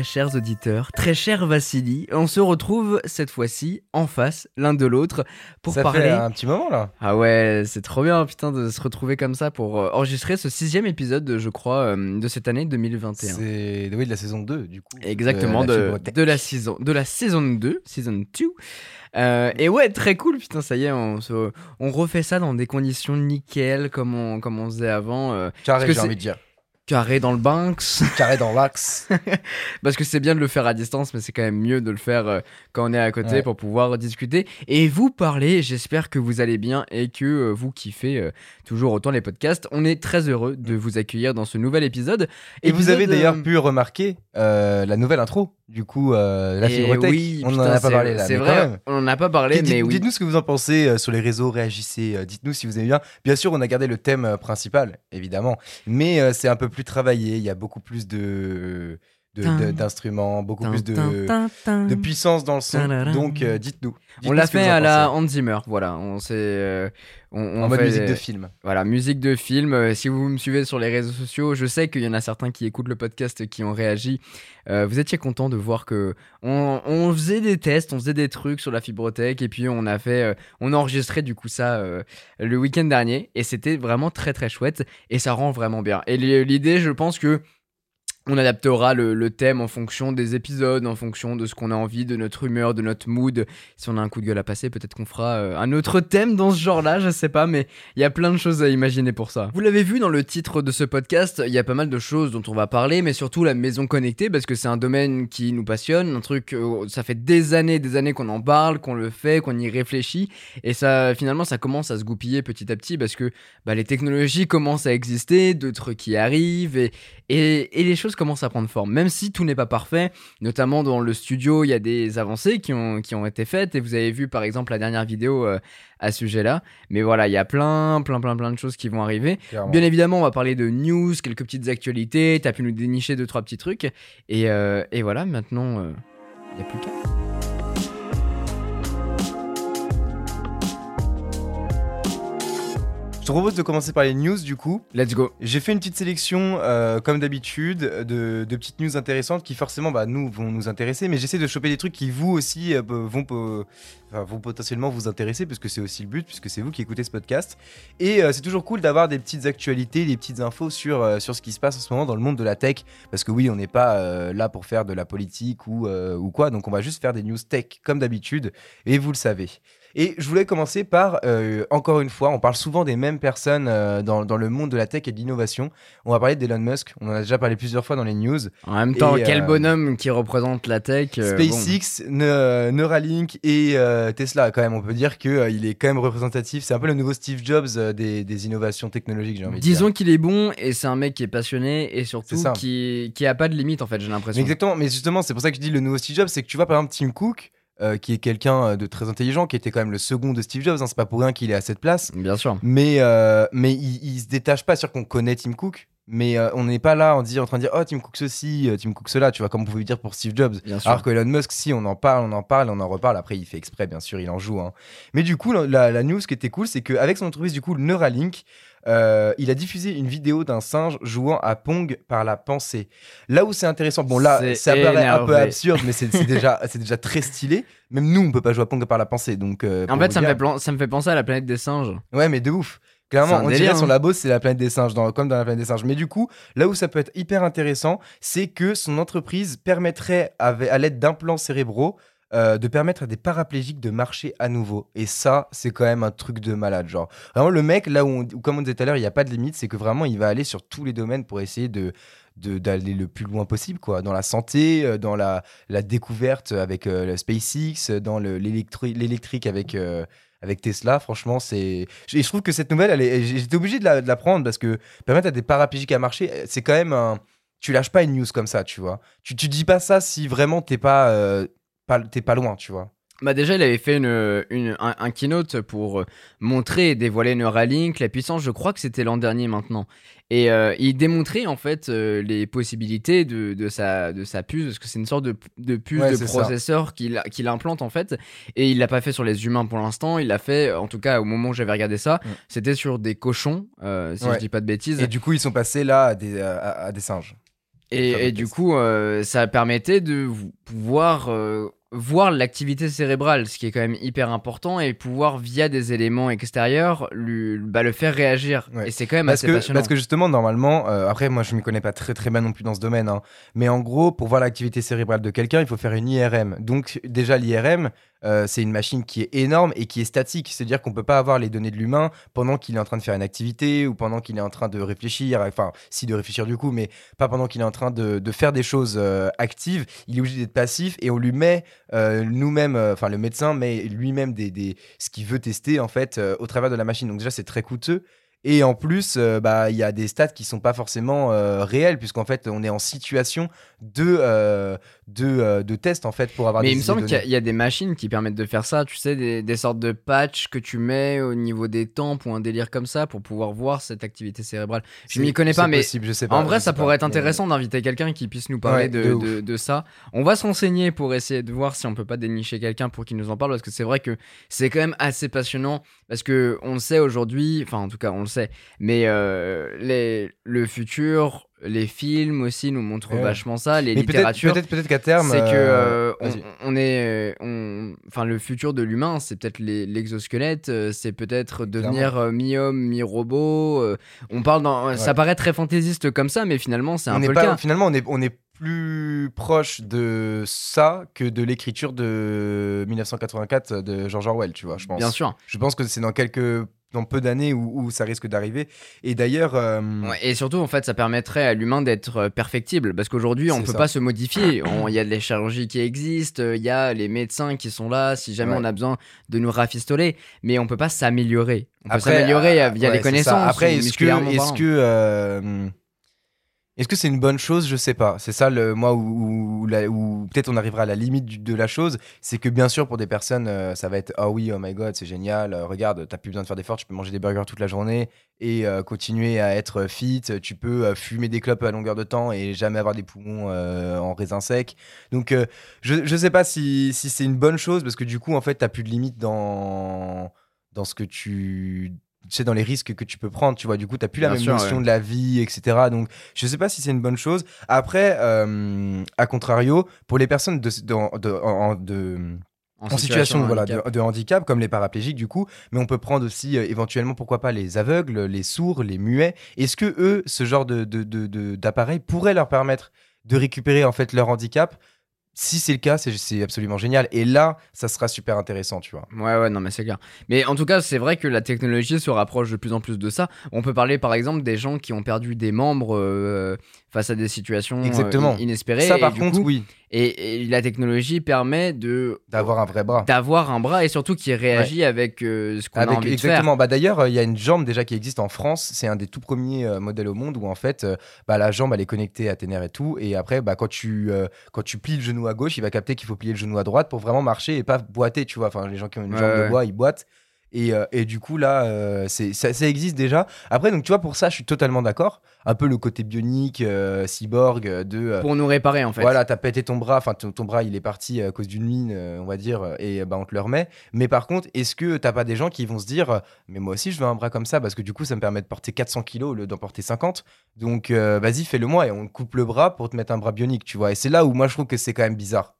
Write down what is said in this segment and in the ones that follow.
Très chers auditeurs, très cher Vassili. On se retrouve cette fois-ci en face l'un de l'autre pour Ça parler. fait un petit moment là. Ah ouais, c'est trop bien putain de se retrouver comme ça pour euh, enregistrer ce sixième épisode, je crois, euh, de cette année 2021. C'est oui, de la saison 2 du coup. Exactement, de, la de, la saison, de la saison 2, season 2. Euh, et ouais, très cool, putain, ça y est, on, se- on refait ça dans des conditions nickel, comme on, comme on faisait avant. euh, Carré, j'ai envie de dire. Carré dans le Banks. Carré dans l'axe. Parce que c'est bien de le faire à distance, mais c'est quand même mieux de le faire euh, quand on est à côté Ouais. pour pouvoir discuter et vous parler. J'espère que vous allez bien et que euh, vous kiffez euh, toujours autant les podcasts. On est très heureux de vous accueillir dans ce nouvel épisode. Et vous avez d'ailleurs pu remarquer la nouvelle intro. Du coup, euh, la et Fibrotech. oui, on putain, en a pas parlé là. C'est vrai, même. on n'en a pas parlé, mais oui. Dites-nous ce que vous en pensez euh, sur les réseaux, réagissez, euh, dites-nous si vous aimez bien. Bien sûr, on a gardé le thème euh, principal, évidemment, mais c'est un peu plus travaillé, il y a beaucoup plus de- d'instruments, beaucoup plus de, de puissance dans le son. Donc, euh, dites-nous. On l'a fait à la. Hans Zimmer, voilà. On s'est, euh, en mode musique de film. Voilà, musique de film. Euh, si vous me suivez sur les réseaux sociaux, je sais qu'il y en a certains qui écoutent le podcast qui ont réagi. Vous étiez content de voir que on, on faisait des tests, on faisait des trucs sur la fibrotech et puis on a fait, on a enregistré du coup ça le week-end dernier et c'était vraiment très très chouette et ça rend vraiment bien. Et l'idée, je pense que on adaptera le, thème en fonction des épisodes, en fonction de ce qu'on a envie, de notre humeur, de notre mood. Si on a un coup de gueule à passer, peut-être qu'on fera euh, un autre thème dans ce genre-là, je sais pas, mais il y a plein de choses à imaginer pour ça. Vous l'avez vu dans le titre de ce podcast, il y a pas mal de choses dont on va parler, mais surtout la maison connectée, parce que c'est un domaine qui nous passionne, un truc, euh, ça fait des années, des années qu'on en parle, qu'on le fait, qu'on y réfléchit, et ça, finalement, ça commence à se goupiller petit à petit, parce que bah, les technologies commencent à exister, d'autres qui arrivent, et, et, et les choses commencent à prendre forme, même si tout n'est pas parfait, notamment dans le studio, il y a des avancées qui ont, qui ont été faites, et vous avez vu par exemple la dernière vidéo euh, à ce sujet-là, mais voilà, il y a plein, plein, plein, plein de choses qui vont arriver. clairement. Bien évidemment, on va parler de news, quelques petites actualités, t'as pu nous dénicher deux, trois petits trucs, et, euh, et voilà, maintenant, il n'y a plus qu'à. Je te propose de commencer par les news du coup. Let's go. J'ai fait une petite sélection, euh, comme d'habitude, de, de petites news intéressantes qui forcément bah, nous vont nous intéresser, mais j'essaie de choper des trucs qui vous aussi euh, vont, po- enfin, vont potentiellement vous intéresser, parce que c'est aussi le but, puisque c'est vous qui écoutez ce podcast. Et euh, c'est toujours cool d'avoir des petites actualités, des petites infos sur, sur ce qui se passe en ce moment dans le monde de la tech, parce que oui, on n'est pas là pour faire de la politique ou, ou quoi, donc on va juste faire des news tech comme d'habitude, et vous le savez. Et je voulais commencer par, euh, encore une fois, on parle souvent des mêmes personnes euh, dans, dans le monde de la tech et de l'innovation. On va parler d'Elon Musk, on en a déjà parlé plusieurs fois dans les news. En même temps, Et, quel euh, bonhomme qui représente la tech. euh, bon. SpaceX, Ne- Neuralink et euh, Tesla, quand même, on peut dire qu'il est quand même représentatif. C'est un peu le nouveau Steve Jobs euh, des, des innovations technologiques, j'ai envie de dire. Disons qu'il est bon et c'est un mec qui est passionné et surtout qui, qui a pas de limite en fait, j'ai Mais l'impression. exactement, mais justement, c'est pour ça que je dis le nouveau Steve Jobs, c'est que tu vois, par exemple, Tim Cook, euh, qui est quelqu'un euh, de très intelligent, qui était quand même le second de Steve Jobs, hein, c'est pas pour rien qu'il est à cette place. Bien sûr. Mais, euh, mais il, il se détache pas, sûr qu'on connaît Tim Cook, mais euh, on n'est pas là en, dit- en train de dire oh Tim Cook ceci, Tim Cook cela, tu vois, comme on pouvait dire pour Steve Jobs. Bien sûr. Alors que Elon Musk, si on en parle, on en parle, on en reparle, après il fait exprès, bien sûr, il en joue. hein. Mais du coup, la, la- la news qui était cool, c'est qu'avec son entreprise, du coup, Neuralink, euh, il a diffusé une vidéo d'un singe jouant à Pong par la pensée. Là où c'est intéressant, bon là, ça paraît un peu absurde, mais c'est déjà, déjà très stylé. Même nous, on peut pas jouer à Pong par la pensée, donc. euh, en fait, ça me, fait ça me fait penser à la planète des singes. Ouais, mais de ouf. Clairement, on délire, dirait son hein. labo, c'est la planète des singes, dans- comme dans la planète des singes. Mais du coup, là où ça peut être hyper intéressant, c'est que son entreprise permettrait, avec- à l'aide d'implants cérébraux, euh, de permettre à des paraplégiques de marcher à nouveau. Et ça, c'est quand même un truc de malade. Genre, vraiment, le mec, là où, comme on disait tout à l'heure, il n'y a pas de limite, c'est que vraiment, il va aller sur tous les domaines pour essayer de d'aller le plus loin possible quoi dans la santé euh, dans la, la découverte avec euh, le SpaceX dans le- l'électri- l'électrique avec euh, avec Tesla franchement c'est et je trouve que cette nouvelle j'étais obligé de la, prendre parce que permettre à des paraplégiques à marcher c'est quand même un tu lâches pas une news comme ça tu vois tu, tu dis pas ça si vraiment t'es pas pas t'es pas loin tu vois Bah déjà, il avait fait une, une- un, un keynote pour euh, montrer et dévoiler Neuralink, la puissance, je crois que c'était l'an dernier maintenant. Et euh, il démontrait en fait euh, les possibilités de, de, sa, de sa puce, parce que c'est une sorte de, de puce Ouais, de processeur qu'il qu'il implante en fait. Et il l'a pas fait sur les humains pour l'instant, il l'a fait, en tout cas au moment où j'avais regardé ça, Mm. c'était sur des cochons, euh, si Ouais. je dis pas de bêtises. et du coup ils sont passés là à des, à- des singes Et, du coup, ça permettait de pouvoir voir l'activité cérébrale, ce qui est quand même hyper important, et pouvoir, via des éléments extérieurs, lui, bah, le faire réagir. Ouais. Et c'est quand même Parce assez que, passionnant. parce que justement, normalement, euh, après, moi, je ne m'y connais pas très très bien non plus dans ce domaine, hein, mais en gros, pour voir l'activité cérébrale de quelqu'un, il faut faire une IRM. Donc, déjà, l'IRM, euh, c'est une machine qui est énorme et qui est statique. C'est-à-dire qu'on ne peut pas avoir les données de l'humain pendant qu'il est en train de faire une activité ou pendant qu'il est en train de réfléchir, enfin, si de réfléchir du coup, mais pas pendant qu'il est en train de, faire des choses euh, actives. Il est obligé d'être passif et on lui met euh, nous-mêmes, enfin, le médecin met lui-même des, des, ce qu'il veut tester en fait au travers de la machine. Donc, déjà, c'est très coûteux. Et en plus, bah, il y a des stats qui sont pas forcément réels, puisqu'en fait, on est en situation de, de, euh, de test en fait pour avoir Mais des il me semble qu'il y, a- y des machines qui permettent de faire ça, tu sais, des, des sortes de patchs que tu mets au niveau des tempes ou un délire comme ça pour pouvoir voir cette activité cérébrale. Je m'y connais pas, mais possible, je sais pas, En vrai, ça pourrait pas, être mais- intéressant d'inviter quelqu'un qui puisse nous parler Ouais, de, de ouf. de- de ça. On va se renseigner pour essayer de voir si on peut pas dénicher quelqu'un pour qu'il nous en parle, parce que c'est vrai que c'est quand même assez passionnant, parce que on le sait aujourd'hui, enfin en tout cas on le sait, mais euh, les, le futur, les films aussi nous montrent Ouais. vachement ça, les Mais littératures. peut-être peut-être qu'à terme, c'est que euh, euh, on, on est, euh, on- enfin le futur de l'humain, c'est peut-être l'exosquelette, c'est peut-être devenir euh, mi-homme, mi-robot. euh, on parle dans, ça paraît très fantaisiste comme ça, mais finalement c'est on un n'est peu le cas. finalement, on est, on est plus proche de ça que de l'écriture de 1984 de George Orwell, tu vois, je pense. Bien sûr. Je pense que c'est dans quelques dans peu d'années où, où ça risque d'arriver. Et d'ailleurs, euh, Ouais, et surtout, en fait, ça permettrait à l'humain d'être euh, perfectible. Parce qu'aujourd'hui, on C'est peut ça. pas se modifier. Il y a des chirurgies qui existent, il y a les médecins qui sont là si jamais Ouais. on a besoin de nous rafistoler. Mais on peut pas s'améliorer. On peut s'améliorer euh, via ouais, les connaissances. Après, est-ce que, euh, est-ce que c'est une bonne chose? Je sais pas. C'est ça le moi où, peut-être on arrivera à la limite de la chose, c'est que bien sûr pour des personnes euh, ça va être ah oui oh my god c'est génial. euh, regarde t'as plus besoin de faire d'efforts, tu peux manger des burgers toute la journée et euh, continuer à être fit. Tu peux euh, fumer des clopes à longueur de temps et jamais avoir des poumons euh, en raisin sec. Donc euh, je je sais pas si si c'est une bonne chose parce que du coup en fait t'as plus de limite dans dans ce que tu tu sais, dans les risques que tu peux prendre, tu vois. Du coup, tu plus la Bien même sûr, notion ouais. de la vie, etc. Donc, je sais pas si c'est une bonne chose. Après, euh, à contrario, pour les personnes de, de, de- en- de- en situation, voilà, handicap. de, handicap, comme les paraplégiques du coup, mais on peut prendre aussi euh, éventuellement, pourquoi pas, les aveugles, les sourds, les muets. Est-ce que eux, ce genre de, de, de- de- d'appareil pourrait leur permettre de récupérer en fait leur handicap Si c'est le cas, c'est, absolument génial. Et là, ça sera super intéressant, tu vois. Ouais, ouais, non, mais c'est clair. Mais en tout cas, c'est vrai que la technologie se rapproche de plus en plus de ça. On peut parler, par exemple, des gens qui ont perdu des membres euh, face à des situations euh, Exactement. in- inespérées. ça, par contre, coup- oui, Et, et la technologie permet de d'avoir un vrai bras. d'avoir un bras et surtout qui réagit avec euh, ce qu'on a envie de faire. exactement. Bah, D'ailleurs, euh, il y a une jambe déjà qui existe en France. C'est un des tout premiers euh, modèles au monde où en fait, euh, bah, la jambe elle est connectée à tes nerfs et tout. Et après, bah, quand, tu, quand tu plies le genou à gauche, il va capter qu'il faut plier le genou à droite pour vraiment marcher et pas boiter. Tu vois, enfin, les gens qui ont une Ouais, jambe de bois, ils boitent. Et, euh, et du coup, là, euh, c'est- ça, ça existe déjà. Après, donc, tu vois, pour ça, je suis totalement d'accord. Un peu le côté bionique, euh, cyborg, de. Pour nous réparer, en fait. voilà, t'as pété ton bras, enfin ton, ton bras il est parti à cause d'une mine, on va dire, et bah, on te le remet. Mais par contre, est-ce que t'as pas des gens qui vont se dire, mais moi aussi je veux un bras comme ça parce que du coup ça me permet de porter 400 kilos au lieu d'en porter 50. Donc vas-y, fais-le moi et on te coupe le bras pour te mettre un bras bionique, tu vois. Et c'est là où moi je trouve que c'est quand même bizarre.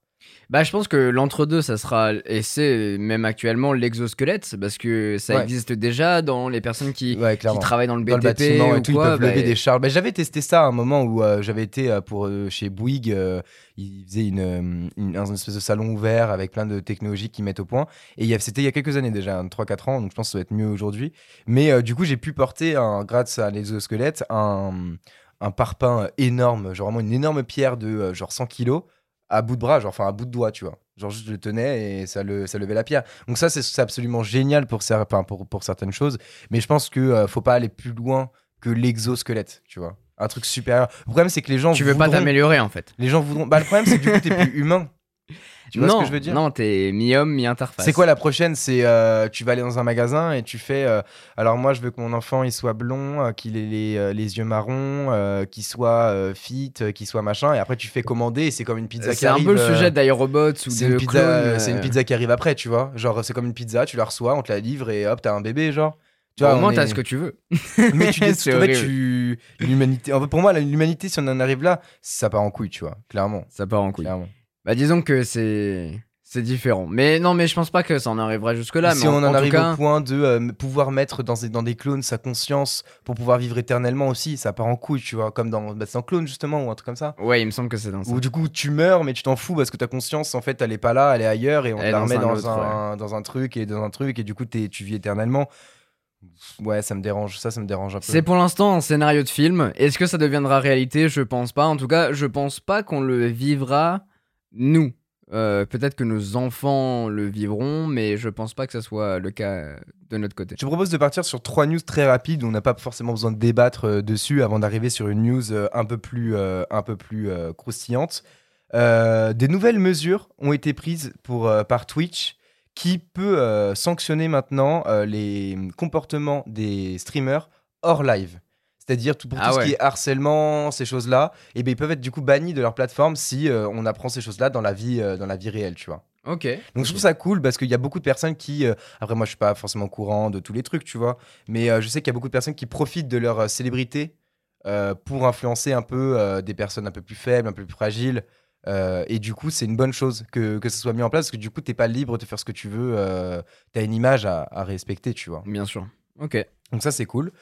Bah, je pense que l'entre-deux, ça sera, et c'est même actuellement l'exosquelette, parce que ça Ouais. existe déjà dans les personnes qui, Ouais, qui clairement. travaillent dans le Dans BTP le bâtiment ou et tout, quoi, ils peuvent bah, lever des charges. Bah, j'avais testé ça à un moment où euh, j'avais été euh, pour, euh, chez Bouygues. euh, ils faisaient une, euh, une, un espèce de salon ouvert avec plein de technologies qu'ils mettent au point. Et il y a- c'était il y a quelques années déjà, 3-4 ans, donc je pense que ça va être mieux aujourd'hui. Mais euh, du coup, j'ai pu porter, un, grâce à l'exosquelette, un, un parpaing énorme, genre vraiment une énorme pierre de euh, genre 100 kilos à bout de bras, genre enfin à bout de doigt, tu vois. Genre juste je le tenais et ça, le, ça levait la pierre. Donc ça, c'est absolument génial pour, certaines choses. Mais je pense que euh, faut pas aller plus loin que l'exosquelette, tu vois. Un truc supérieur. Le problème, c'est que les gens tu veux pas t'améliorer, en fait. Les gens voudront. Bah, le problème, c'est que du coup, t'es plus humain. Tu vois non, ce que je veux dire Non, t'es mi-homme, mi-interface. C'est quoi la prochaine? C'est euh, tu vas aller dans un magasin et tu fais. euh, alors moi, je veux que mon enfant il soit blond, euh, qu'il ait les, euh, les yeux marrons, qu'il soit fit, qu'il soit machin. Et après, tu fais commander et c'est comme une pizza qui C'est un arrive. peu le sujet d'iRobots ou de une, pizza, c'est une pizza qui arrive après, tu vois. Genre, c'est comme une pizza, tu la reçois, on te la livre et hop, t'as un bébé, genre. Tu vois, Au moins, t'as ce que tu veux. Mais tu, C'est en fait, tu- l'humanité. en fait, pour moi, l'humanité, si on en arrive là, ça part en couille, tu vois, clairement. Ça part en couille. clairement. Bah, disons que c'est. C'est différent. Mais non, mais je pense pas que ça en arriverait jusque-là. si mais on en, arrive cas, au point de euh, pouvoir mettre dans, des- dans des clones sa conscience pour pouvoir vivre éternellement aussi, ça part en couille, tu vois, comme dans, bah, c'est dans Clone justement ou un truc comme ça. Ouais, il me semble que c'est dans ça. Où du coup tu meurs mais tu t'en fous parce que ta conscience en fait elle est pas là, elle est ailleurs et on Elle la dans remet un dans, un, dans un truc et dans un truc et du coup t'es- tu vis éternellement. Ouais, ça me dérange, ça, ça me dérange un peu. C'est pour l'instant un scénario de film. Est-ce que ça deviendra réalité? Je pense pas. En tout cas, je pense pas qu'on le vivra nous. Euh, Peut-être que nos enfants le vivront, mais je pense pas que ça soit le cas de notre côté. Je propose de partir sur trois news très rapides on n'a pas forcément besoin de débattre euh, dessus avant d'arriver sur une news euh, un peu plus, euh, un peu plus euh, croustillante. Euh, des nouvelles mesures ont été prises pour, euh, par Twitch qui peut euh, sanctionner maintenant euh, les comportements des streamers hors live. C'est-à-dire tout, pour Ah tout ouais. ce qui est harcèlement, ces choses-là, et ben ils peuvent être du coup bannis de leur plateforme si euh, on apprend ces choses-là dans la vie, euh, dans la vie réelle, tu vois. Ok. Donc je trouve ça cool parce qu'il y a beaucoup de personnes qui, euh, après moi je suis pas forcément au courant de tous les trucs, tu vois, mais je sais qu'il y a beaucoup de personnes qui profitent de leur célébrité pour influencer un peu des personnes un peu plus faibles, un peu plus fragiles. euh, et du coup, c'est une bonne chose que, que ce soit mis en place parce que du coup, t'es pas libre de faire ce que tu veux. Euh, T'as une image à, à respecter, tu vois. Bien sûr. Ok. Donc ça, c'est cool.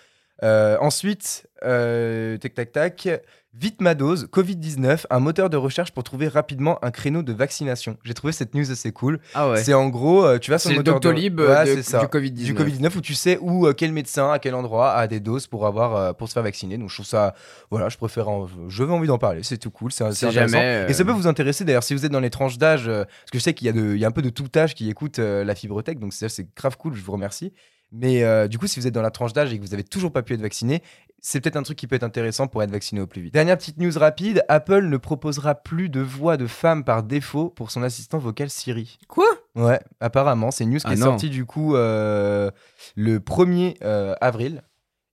Euh, ensuite, euh, tac tac tac, vite ma dose, Covid-19, un moteur de recherche pour trouver rapidement un créneau de vaccination. J'ai trouvé cette news assez cool. Ah ouais. C'est en gros, euh, tu vas sur le moteur de- Doctolib Ouais, de- ça. du Covid-19. Du Covid-19 où tu sais où quel médecin à quel endroit a des doses pour avoir pour se faire vacciner. Donc je trouve ça voilà, je préfère en- je veux envie d'en parler, c'est tout cool, c'est intéressant. euh, Et ça peut vous intéresser d'ailleurs si vous êtes dans les tranches d'âge parce que je sais qu'il y a de il y a un peu de tout âge qui écoute euh, la fibrotech donc c'est c'est grave cool, je vous remercie. Mais euh, du coup, si vous êtes dans la tranche d'âge et que vous avez toujours pas pu être vacciné, c'est peut-être un truc qui peut être intéressant pour être vacciné au plus vite. Dernière petite news rapide, Apple ne proposera plus de voix de femme par défaut pour son assistant vocal Siri. Quoi? Ouais, apparemment, c'est une news qui Ah est non. sortie du coup euh, le 1er euh, avril.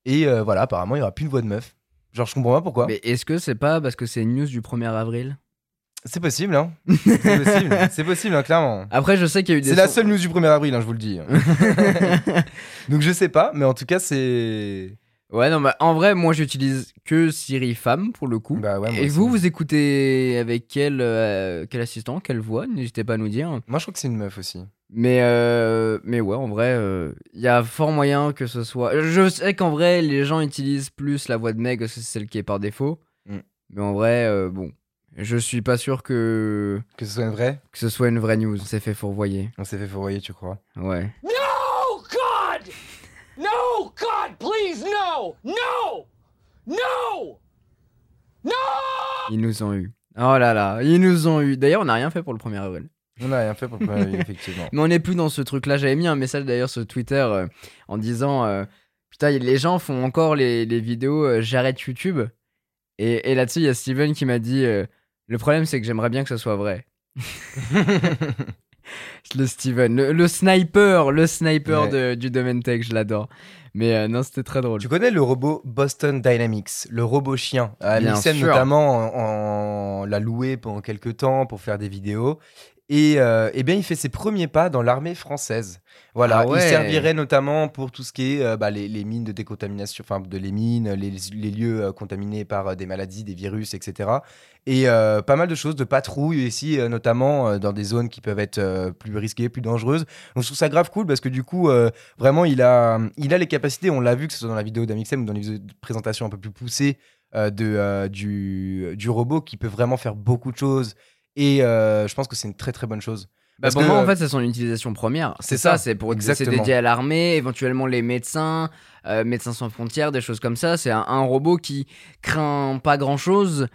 Et euh, voilà, apparemment, il n'y aura plus une voix de meuf. Genre, je comprends pas pourquoi. Mais est-ce que c'est pas parce que c'est une news du 1er avril? C'est possible, hein. C'est possible, c'est possible, hein, clairement. Après, je sais qu'il y a eu des. C'est la seule news du 1er avril, hein, je vous le dis. Donc, je sais pas, mais en tout cas, c'est. ouais, non, bah, en vrai, moi, j'utilise que Siri femme pour le coup. Bah ouais, moi Et aussi. vous, vous écoutez avec quel, euh, quel assistant, quelle voix N'hésitez pas à nous dire. Moi, je crois que c'est une meuf aussi. Mais, euh, mais ouais, en vrai, il y a fort moyen que ce soit. Je sais qu'en vrai, les gens utilisent plus la voix de Meg parce que c'est celle qui est par défaut. Mm. Mais en vrai, euh, bon, je suis pas sûr que, Que ce soit une vraie que ce soit une vraie news. On s'est fait fourvoyer. On s'est fait fourvoyer, tu crois? Ouais. No, God! No, God, please, no! No! No! No! Ils nous ont eu. Oh là là, ils nous ont eu. D'ailleurs, on n'a rien fait pour le 1er avril. On n'a rien fait pour le 1er avril, effectivement. Mais on n'est plus dans ce truc-là. J'avais mis un message d'ailleurs sur Twitter euh, en disant euh, Putain, les gens font encore les, les vidéos euh, J'arrête YouTube. Et, et là-dessus, il y a Steven qui m'a dit euh, Le problème, c'est que j'aimerais bien que ce soit vrai. le Steven, le, le sniper, le sniper Ouais. de- du domaine tech, je l'adore. Mais euh, non, c'était très drôle. Tu connais le robot Boston Dynamics, le robot chien? Mixem sûr. notamment en, en- l'a loué pendant quelques temps pour faire des vidéos. Et, euh, eh bien, il fait ses premiers pas dans l'armée française. Voilà, Ah ouais. il servirait notamment pour tout ce qui est euh, bah, les, les mines de décontamination, enfin de les mines, les, les lieux euh, contaminés par des maladies, des virus, etc. Et pas mal de choses, de patrouille ici, notamment dans des zones qui peuvent être plus risquées, plus dangereuses. Donc je trouve ça grave cool parce que du coup, vraiment, il a, il a les capacités. On l'a vu que ce soit dans la vidéo d'Amixem ou dans les vidéos de présentation un peu plus poussées de, du, du robot qui peut vraiment faire beaucoup de choses. Et euh, je pense que c'est une très très bonne chose. Bah, pour que- moi, en fait, c'est son utilisation première. C'est ça, ça, c'est pour c'est dédié à l'armée, éventuellement les médecins, euh, médecins sans frontières, des choses comme ça. C'est un, un robot qui craint pas grand chose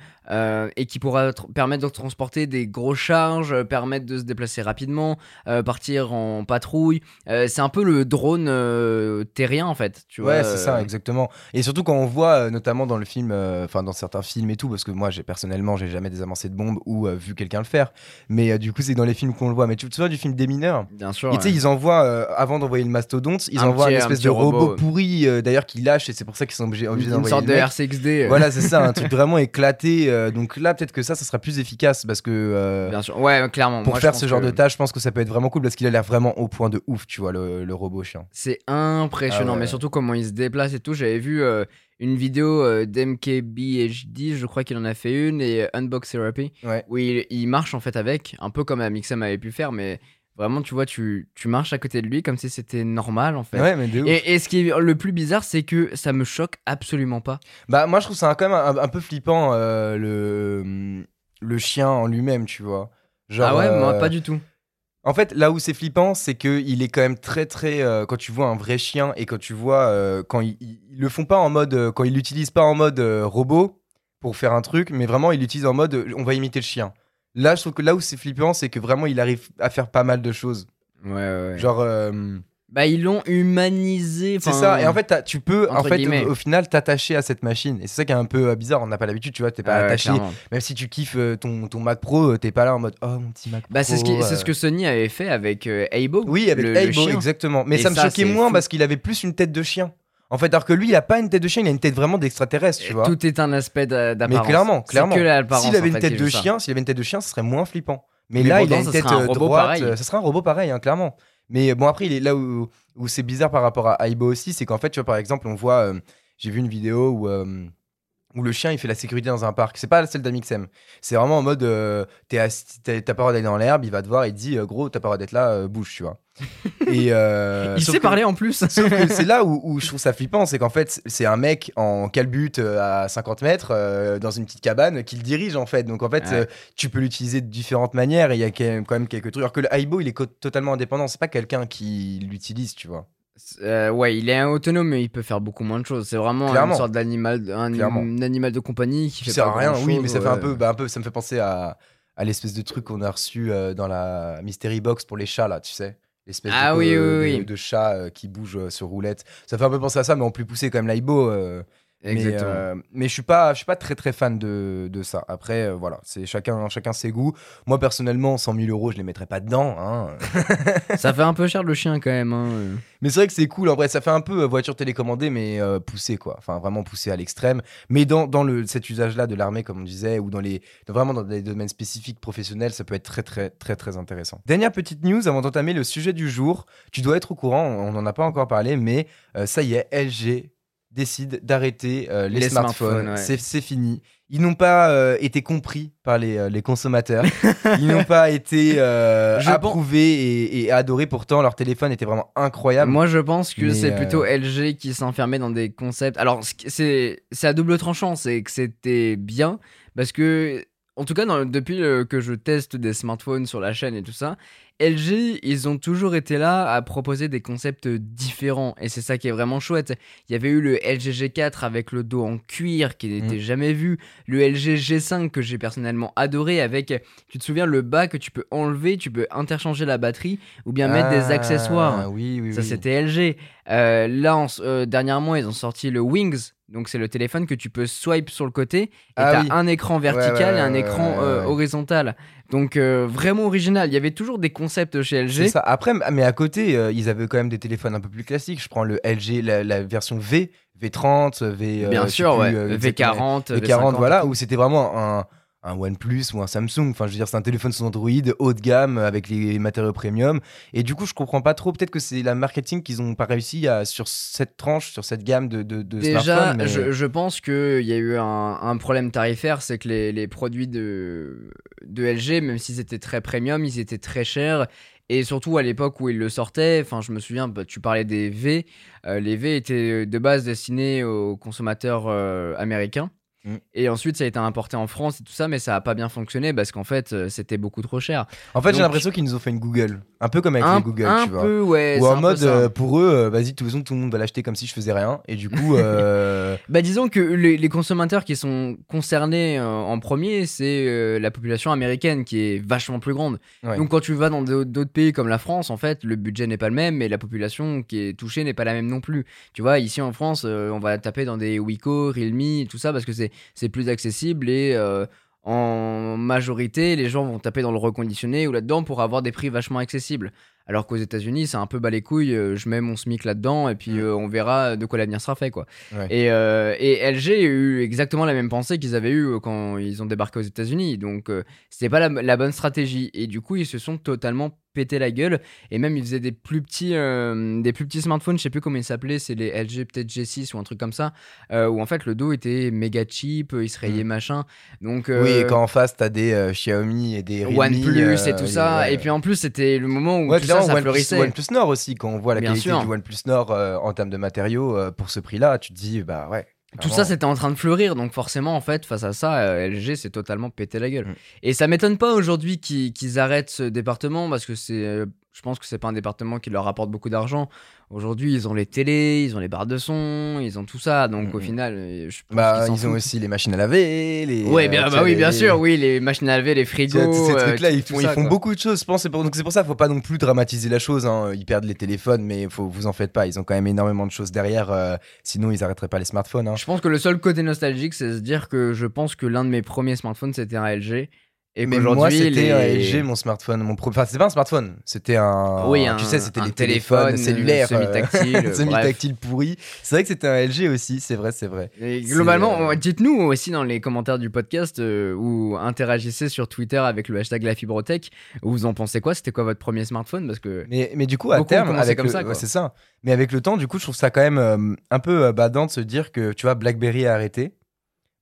et qui pourra tr- permettre de transporter des grosses charges, euh, permettre de se déplacer rapidement, euh, partir en patrouille. Euh, c'est un peu le drone euh, terrien en fait. Tu vois, ouais, c'est ça, euh, exactement. Et surtout quand on voit, euh, notamment dans le film, euh, enfin dans certains films et tout, parce que moi, j'ai personnellement, j'ai jamais désamancé de bombe ou euh, vu quelqu'un le faire. Mais euh, du coup, c'est dans les films qu'on le voit. Mais tu te souviens du film Des mineurs? Bien sûr. Et tu sais, ouais. ils envoient, euh, avant d'envoyer le mastodonte, ils Un envoient petit- une un espèce de robot, robot. pourri euh, d'ailleurs qui lâche et c'est pour ça qu'ils sont obligés, obligés Une d'envoyer sorte de. RCXD. euh, Voilà, c'est ça, un truc vraiment éclaté. Euh, donc là, peut-être que ça, ça sera plus efficace parce que euh, Bien sûr. Ouais, clairement. pour Moi, faire ce genre que de tâche, je pense que ça peut être vraiment cool parce qu'il a l'air vraiment au point de ouf, tu vois, le, le robot chien. C'est impressionnant, Ah ouais. mais surtout comment il se déplace et tout. J'avais vu euh, une vidéo d'MKBHD, je crois qu'il en a fait une, et Unbox Therapy, Ouais. où il, il marche en fait avec, un peu comme Amixem avait pu faire, mais vraiment, tu vois, tu, tu marches à côté de lui comme si c'était normal en fait. Ouais, mais de ouf. Et, et ce qui est le plus bizarre, c'est que ça me choque absolument pas. Bah, moi, je trouve ça quand même un, un peu flippant, euh, le, le chien en lui-même, tu vois. Genre, ah ouais, moi euh, pas du tout. En fait, là où c'est flippant, c'est que il est quand même très très. euh, quand tu vois un vrai chien et quand tu vois euh, quand ils, le font pas en mode, euh, quand ils l'utilisent pas en mode robot pour faire un truc, mais vraiment ils l'utilisent en mode, on va imiter le chien. Là, je trouve que là où c'est flippant, c'est que vraiment il arrive à faire pas mal de choses. Ouais, ouais. ouais. Genre, euh, Bah, ils l'ont humanisé. c'est enfin, ça. Et en fait, t'as- tu peux en entre fait guillemets. au, au final t'attacher à cette machine. Et c'est ça qui est un peu euh, bizarre. On n'a pas l'habitude, tu vois. T'es pas ah ouais, attaché. clairement. Même si tu kiffes euh, ton, ton Mac Pro, euh, t'es pas là en mode, oh mon petit Mac Bah, c'est ce, Pro, qui- c'est euh. ce que Sony avait fait avec euh, Aibo. Oui, avec le- le Aibo, chien. exactement. Mais Et ça me ça, choquait c'est moins fou. parce qu'il avait plus une tête de chien. En fait, alors que lui, il a pas une tête de chien, il a une tête vraiment d'extraterrestre, tu vois. Tout est un aspect d'a- Mais d'apparence. clairement, clairement. S'il avait une tête de chien, s'il avait une tête de chien, ce serait moins flippant. Mais, Mais là, il a une tête un euh, robot droite. pareil. Ça serait un robot pareil, hein, clairement. Mais bon, après, il est là où, où c'est bizarre par rapport à Aibo aussi, c'est qu'en fait, tu vois, par exemple, on voit, euh, j'ai vu une vidéo où. euh, où le chien il fait la sécurité dans un parc. C'est pas celle d'Amixem. C'est vraiment en mode euh, t'es t'as pas le droit d'aller dans l'herbe, il va te voir, il te dit euh, gros, t'as pas le droit d'être là, euh, bouge, tu vois. Et euh, Il sait que- parler en plus. Sauf que c'est là où, où je trouve ça flippant, c'est qu'en fait, c'est un mec en calbute à 50 mètres dans une petite cabane qui le dirige en fait. Donc en fait, Ouais. tu peux l'utiliser de différentes manières et il y a quand même, quelques trucs. Alors que le Aibo, il est totalement indépendant, c'est pas quelqu'un qui l'utilise, tu vois. Euh, ouais, il est autonome, mais il peut faire beaucoup moins de choses. C'est vraiment Clairement. une sorte d'animal, un, animal de compagnie qui fait pas rien, oui, mais ça fait un peu, bah, un peu, ça me fait penser à, à l'espèce de truc qu'on a reçu euh, dans la Mystery Box pour les chats, là, tu sais. L'espèce Ah de, oui, oui, de- oui. de chat euh, qui bouge sur roulette. Ça fait un peu penser à ça, mais en plus poussé quand même l'Aibo. Mais, Exactement. euh, mais je suis pas, je suis pas très très fan de, de ça. Après, euh, voilà, c'est chacun, chacun ses goûts. Moi personnellement, 100 000 euros, je les mettrais pas dedans. hein. ça fait un peu cher le chien quand même. hein. Mais c'est vrai que c'est cool. En vrai, ça fait un peu euh, voiture télécommandée, mais euh, poussé quoi. Enfin, vraiment poussé à l'extrême. Mais dans, dans le, cet usage-là de l'armée, comme on disait, ou dans les, vraiment dans des domaines spécifiques professionnels, ça peut être très très très très intéressant. Dernière petite news avant d'entamer le sujet du jour. Tu dois être au courant. On n'en a pas encore parlé, mais ça y est, LG décide d'arrêter euh, les, Les smartphones. smartphones, ouais. C'est fini. Ils n'ont pas euh, été compris par les, euh, les consommateurs. Ils n'ont pas été approuvés et, et adorés. Pourtant, leur téléphone était vraiment incroyable. Moi, je pense que c'est plutôt LG qui s'enfermait dans des concepts. Alors, c'est à double tranchant, c'est que c'était bien parce que, en tout cas, dans- depuis que je teste des smartphones sur la chaîne et tout ça, LG, ils ont toujours été là à proposer des concepts différents et c'est ça qui est vraiment chouette. Il y avait eu le LG G4 avec le dos en cuir qui n'était Mm. jamais vu, le LG G5 que j'ai personnellement adoré avec, tu te souviens, le bas que tu peux enlever, tu peux interchanger la batterie ou bien mettre des Ah, accessoires. Oui, oui, Ça, oui. c'était LG. Euh, là, en euh, dernièrement, ils ont sorti le Wings. Donc, c'est le téléphone que tu peux swipe sur le côté. Et Ah t'as oui. un écran vertical ouais, et un écran euh, horizontal. Donc, euh, vraiment original. Il y avait toujours des concepts chez C'est LG. ça. Après, mais à côté, euh, ils avaient quand même des téléphones un peu plus classiques. Je prends le LG, la, la version V, V30, V. Bien sûr, plus, ouais. euh, exactement. V40, V40, V50, voilà, où c'était vraiment un, un OnePlus ou un Samsung. Enfin, je veux dire, c'est un téléphone sous Android, haut de gamme, avec les matériaux premium. Et du coup, je comprends pas trop. Peut-être que c'est la marketing qu'ils ont pas réussi à, sur cette tranche, sur cette gamme de, de, de Déjà, smartphones. mais- je, je pense qu'il y a eu un, un problème tarifaire, c'est que les, les produits de, de LG, même s'ils étaient très premium, ils étaient très chers. Et surtout à l'époque où ils le sortaient, enfin je me souviens, bah, tu parlais des V, euh, les V étaient de base destinés aux consommateurs euh, américains. Mm. Et ensuite ça a été importé en France et tout ça, mais ça a pas bien fonctionné parce qu'en fait euh, c'était beaucoup trop cher. En fait, j'ai l'impression qu'ils nous ont fait une Google. Un peu comme avec un les Google, un tu vois. peu, ouais. Ou c'est en mode, euh, pour eux, euh, vas-y, façon, tout le monde va l'acheter comme si je faisais rien. Et du coup, Bah disons que les, les consommateurs qui sont concernés en premier, c'est la population américaine qui est vachement plus grande. ouais. Donc quand tu vas dans d'autres pays comme la France, en fait, le budget n'est pas le même, mais la population qui est touchée n'est pas la même non plus. Tu vois, ici en France, on va taper dans des Wiko, Realme, tout ça, parce que c'est c'est plus accessible et euh, en majorité, les gens vont taper dans le reconditionné ou là-dedans pour avoir des prix vachement accessibles. Alors qu'aux États-Unis, c'est un peu bas les couilles, euh, je mets mon SMIC là-dedans et puis Mm. euh, on verra de quoi l'avenir sera fait, quoi. Ouais. Et, euh, et LG a eu exactement la même pensée qu'ils avaient eu quand ils ont débarqué aux États-Unis. Donc, c'était pas la, la bonne stratégie. Et du coup, ils se sont totalement pété la gueule. Et même, ils faisaient des plus petits, euh, des plus petits smartphones, je sais plus comment ils s'appelaient, c'est les LG peut-être G6 ou un truc comme ça, euh, où en fait le dos était méga cheap, euh, il se rayait machin. Donc, Oui, et quand en face, t'as des Xiaomi et des Realme. OnePlus et tout ça. ouais. Et puis en plus, c'était le moment où Ouais, tout ça, ça OnePlus, fleurissait. OnePlus Nord aussi, quand on voit la Bien qualité sûr. du OnePlus Nord en termes de matériaux pour ce prix-là, tu te dis, bah ouais. Tout ça, c'était en train de fleurir, donc forcément, en fait, face à ça, euh, LG s'est totalement pété la gueule. Mm. Et ça m'étonne pas aujourd'hui qu'ils qu'ils arrêtent ce département, parce que c'est, euh, je pense que c'est pas un département qui leur rapporte beaucoup d'argent. Aujourd'hui, ils ont les télés, ils ont les barres de son, ils ont tout ça, donc au final, euh, je pense Bah, ils ont aussi les machines à laver, les. Ouais, euh, bien, bah oui, bien sûr, oui, les machines à laver, les frigos. ces euh, trucs-là, ils, font, ils beaucoup de choses. Je pense, pour, donc c'est pour ça, faut pas non plus dramatiser la chose. hein. Ils perdent les téléphones, mais faut, vous en faites pas. Ils ont quand même énormément de choses derrière. euh, sinon, ils arrêteraient pas les smartphones. hein. Je pense que le seul côté nostalgique, c'est se dire que je pense que l'un de mes premiers smartphones, c'était un LG. Et mais moi, c'était les... un LG, mon smartphone. Mon pro- Enfin, c'était pas un smartphone. C'était un. Oui, un- tu sais, c'était les téléphone, téléphones cellulaires. euh, semi-tactile, semi-tactile pourri. C'est vrai que c'était un LG aussi. C'est vrai, c'est vrai. Et globalement, euh, dites-nous aussi dans les commentaires du podcast euh, ou interagissez sur Twitter avec le hashtag la fibrotech. Vous en pensez quoi? C'était quoi votre premier smartphone? Parce que Mais, mais du coup, à terme, avec comme le- ça, ouais, c'est ça. Mais avec le temps, du coup, je trouve ça quand même euh, un peu euh, badant de se dire que, tu vois, BlackBerry a arrêté.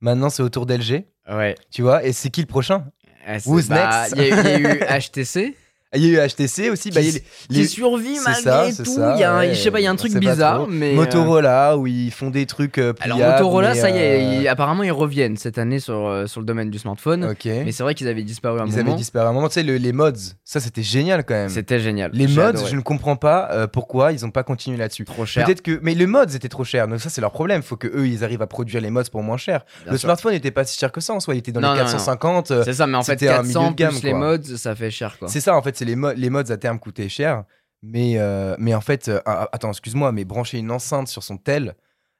Maintenant, c'est au tour d'LG, ouais, tu vois. Et c'est qui le prochain? Who's bah, next? Il y, y a eu HTC Ah, Il y a eu HTC aussi. bah, il les- qui les- survit malgré ça, tout. ça, il y a un, ouais, je sais pas, il y a un truc bizarre, mais euh, Motorola, où ils font des trucs euh, alors pliables. Motorola, ça y est, euh, ils- apparemment ils reviennent cette année sur sur le domaine du smartphone. Mais c'est vrai qu'ils avaient disparu un Ils moment. avaient disparu à un moment. Tu sais, le- les mods, ça, c'était génial quand même. C'était génial. Les mods, adoré. je ne comprends pas pourquoi ils n'ont pas continué là-dessus. trop cher. Peut-être que, mais les mods étaient trop chers. Donc ça, c'est leur problème. Faut que eux, ils arrivent à produire les mods pour moins cher. bien le sûr. smartphone n'était pas si cher que ça en soi. Il était dans Non, les non, non. 450. euh, C'est ça, mais en fait c'était un 400 milieu de gamme, plus les mods, ça fait cher quoi. C'est ça, en fait, c'est les, mo- les mods à terme coûtaient cher. Mais, euh, mais en fait, euh, attends, excuse-moi, mais brancher une enceinte sur son tel,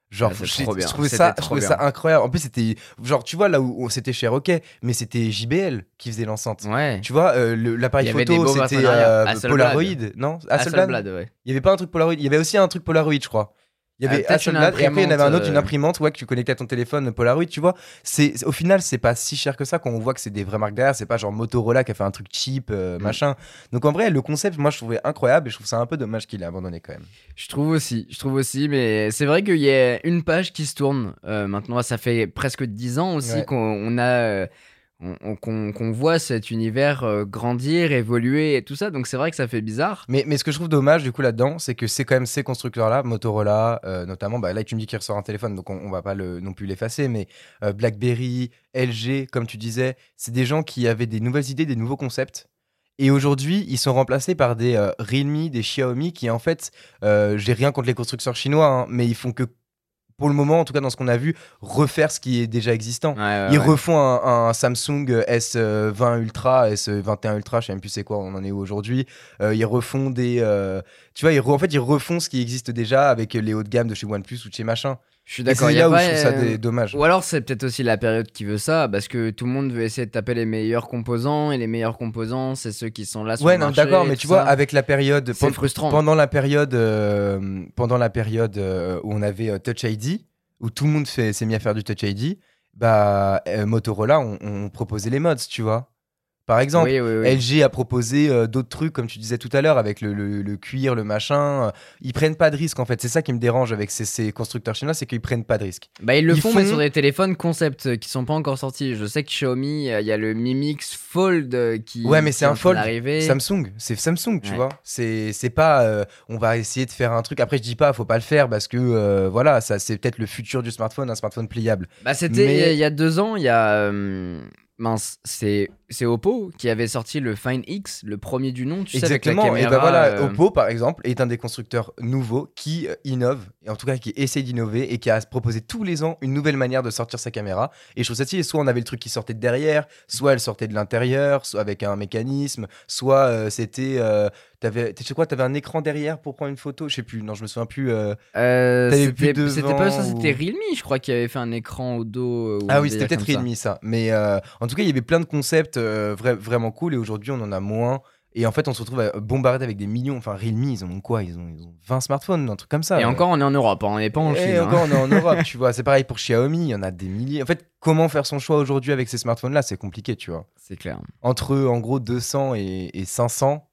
genre, Ah, je, je trouvais, ça, je trouvais ça incroyable. En plus, c'était, genre, tu vois, là où, où c'était cher, ok, mais c'était JBL qui faisait l'enceinte. Ouais. Tu vois, euh, l'appareil photo, c'était. Polaroid, non? Hasselblad? Hasselblad, ouais. Il y avait pas un truc Polaroid, il y avait aussi un truc Polaroid, je crois. Il y Ah, avait Hasselblad et après il y en avait un autre, une imprimante, euh, imprimante, ouais, que tu connectais à ton téléphone Polaroid, tu vois. C'est au final c'est pas si cher que ça quand on voit que c'est des vraies marques derrière, c'est pas genre Motorola qui a fait un truc cheap euh, Mm. machin. Donc en vrai le concept, moi je trouvais incroyable et je trouve ça un peu dommage qu'il ait abandonné quand même. Je trouve aussi, je trouve aussi, mais c'est vrai qu'il y a une page qui se tourne euh, maintenant. Ça fait presque 10 ans aussi Ouais. qu'on on a, on- on- qu'on qu'on voit cet univers euh, grandir, évoluer et tout ça. Donc c'est vrai que ça fait bizarre. Mais, ce que je trouve dommage du coup là-dedans, c'est que c'est quand même ces constructeurs-là, Motorola, euh, notamment, bah, là tu me dis qu'il ressort un téléphone, donc on, on va pas non plus l'effacer, mais euh, BlackBerry, LG, comme tu disais, c'est des gens qui avaient des nouvelles idées, des nouveaux concepts. Et aujourd'hui, ils sont remplacés par des Realme, des Xiaomi, qui en fait, j'ai rien contre les constructeurs chinois, hein, mais ils font que, pour le moment, en tout cas dans ce qu'on a vu, refaire ce qui est déjà existant. Ouais, ouais, Ils ouais. refont un, un Samsung S20 Ultra, S21 Ultra, je sais même plus c'est quoi, on en est où aujourd'hui. Euh, ils refont des. euh, tu vois, ils en fait, ils refont ce qui existe déjà avec les hauts de gamme de chez OnePlus ou de chez machin. Je suis d'accord. c'est il y a là où pas, je trouve ça euh, des- dommage. Ou alors c'est peut-être aussi la période qui veut ça, parce que tout le monde veut essayer de taper les meilleurs composants, et les meilleurs composants, c'est ceux qui sont là sur Ouais, le non, d'accord, mais tu vois, ça. avec la période. c'est frustrant. Pendant la période, euh, pendant la période euh, où on avait euh, Touch ID, où tout le monde fait- s'est mis à faire du Touch ID, bah Motorola on, on proposait les mods, tu vois. Par exemple, Oui, oui, oui. LG a proposé euh, d'autres trucs, comme tu disais tout à l'heure, avec le, le- le cuir, le machin. euh, Ils prennent pas de risques, en fait. C'est ça qui me dérange avec ces, ces constructeurs chinois, c'est qu'ils prennent pas de risques. Bah ils le Ils font, mais sur des téléphones concept euh, qui sont pas encore sortis. Je sais que Xiaomi, euh, il y a le Mi Mix Fold qui Ouais, mais c'est est un Fold. Samsung, c'est Samsung, tu Ouais. vois. C'est pas, euh, on va essayer de faire un truc. Après, je dis pas, faut pas le faire parce que voilà, ça c'est peut-être le futur du smartphone, un smartphone pliable. Bah c'était Mais- il y y a deux ans, il y a mince, c'est c'est Oppo qui avait sorti le Find X, le premier du nom, tu sais avec la Exactement. caméra. et ben voilà, euh, Oppo par exemple est un des constructeurs nouveaux qui euh, innove, et en tout cas qui essaie d'innover et qui a proposé tous les ans une nouvelle manière de sortir sa caméra. Et je trouve ça stylé. Soit on avait le truc qui sortait de derrière, soit elle sortait de l'intérieur, soit avec un mécanisme, soit euh, c'était, euh, t'avais, tu sais quoi, t'avais un écran derrière pour prendre une photo. Je sais plus. Non, je me souviens plus. euh, euh, c'était pas ça, c'était Realme, je crois, qui avait fait un écran au dos. euh, Ah oui, c'était peut-être. Realme ça. Mais en tout cas, il y avait plein de concepts euh, vra- vraiment cool et aujourd'hui, on en a moins Et en fait, on se retrouve à bombarder avec des millions. Enfin, Realme, ils ont quoi? Ils ont, ils ont 20 smartphones, un truc comme ça. Et encore, on est en Europe, hein, on n'est pas en Et Chine. hein. encore, on est en Europe, tu vois. C'est pareil pour Xiaomi, il y en a des milliers. En fait, comment faire son choix aujourd'hui avec ces smartphones-là? C'est compliqué, tu vois. C'est clair. Entre, en gros, 200 et, et 500,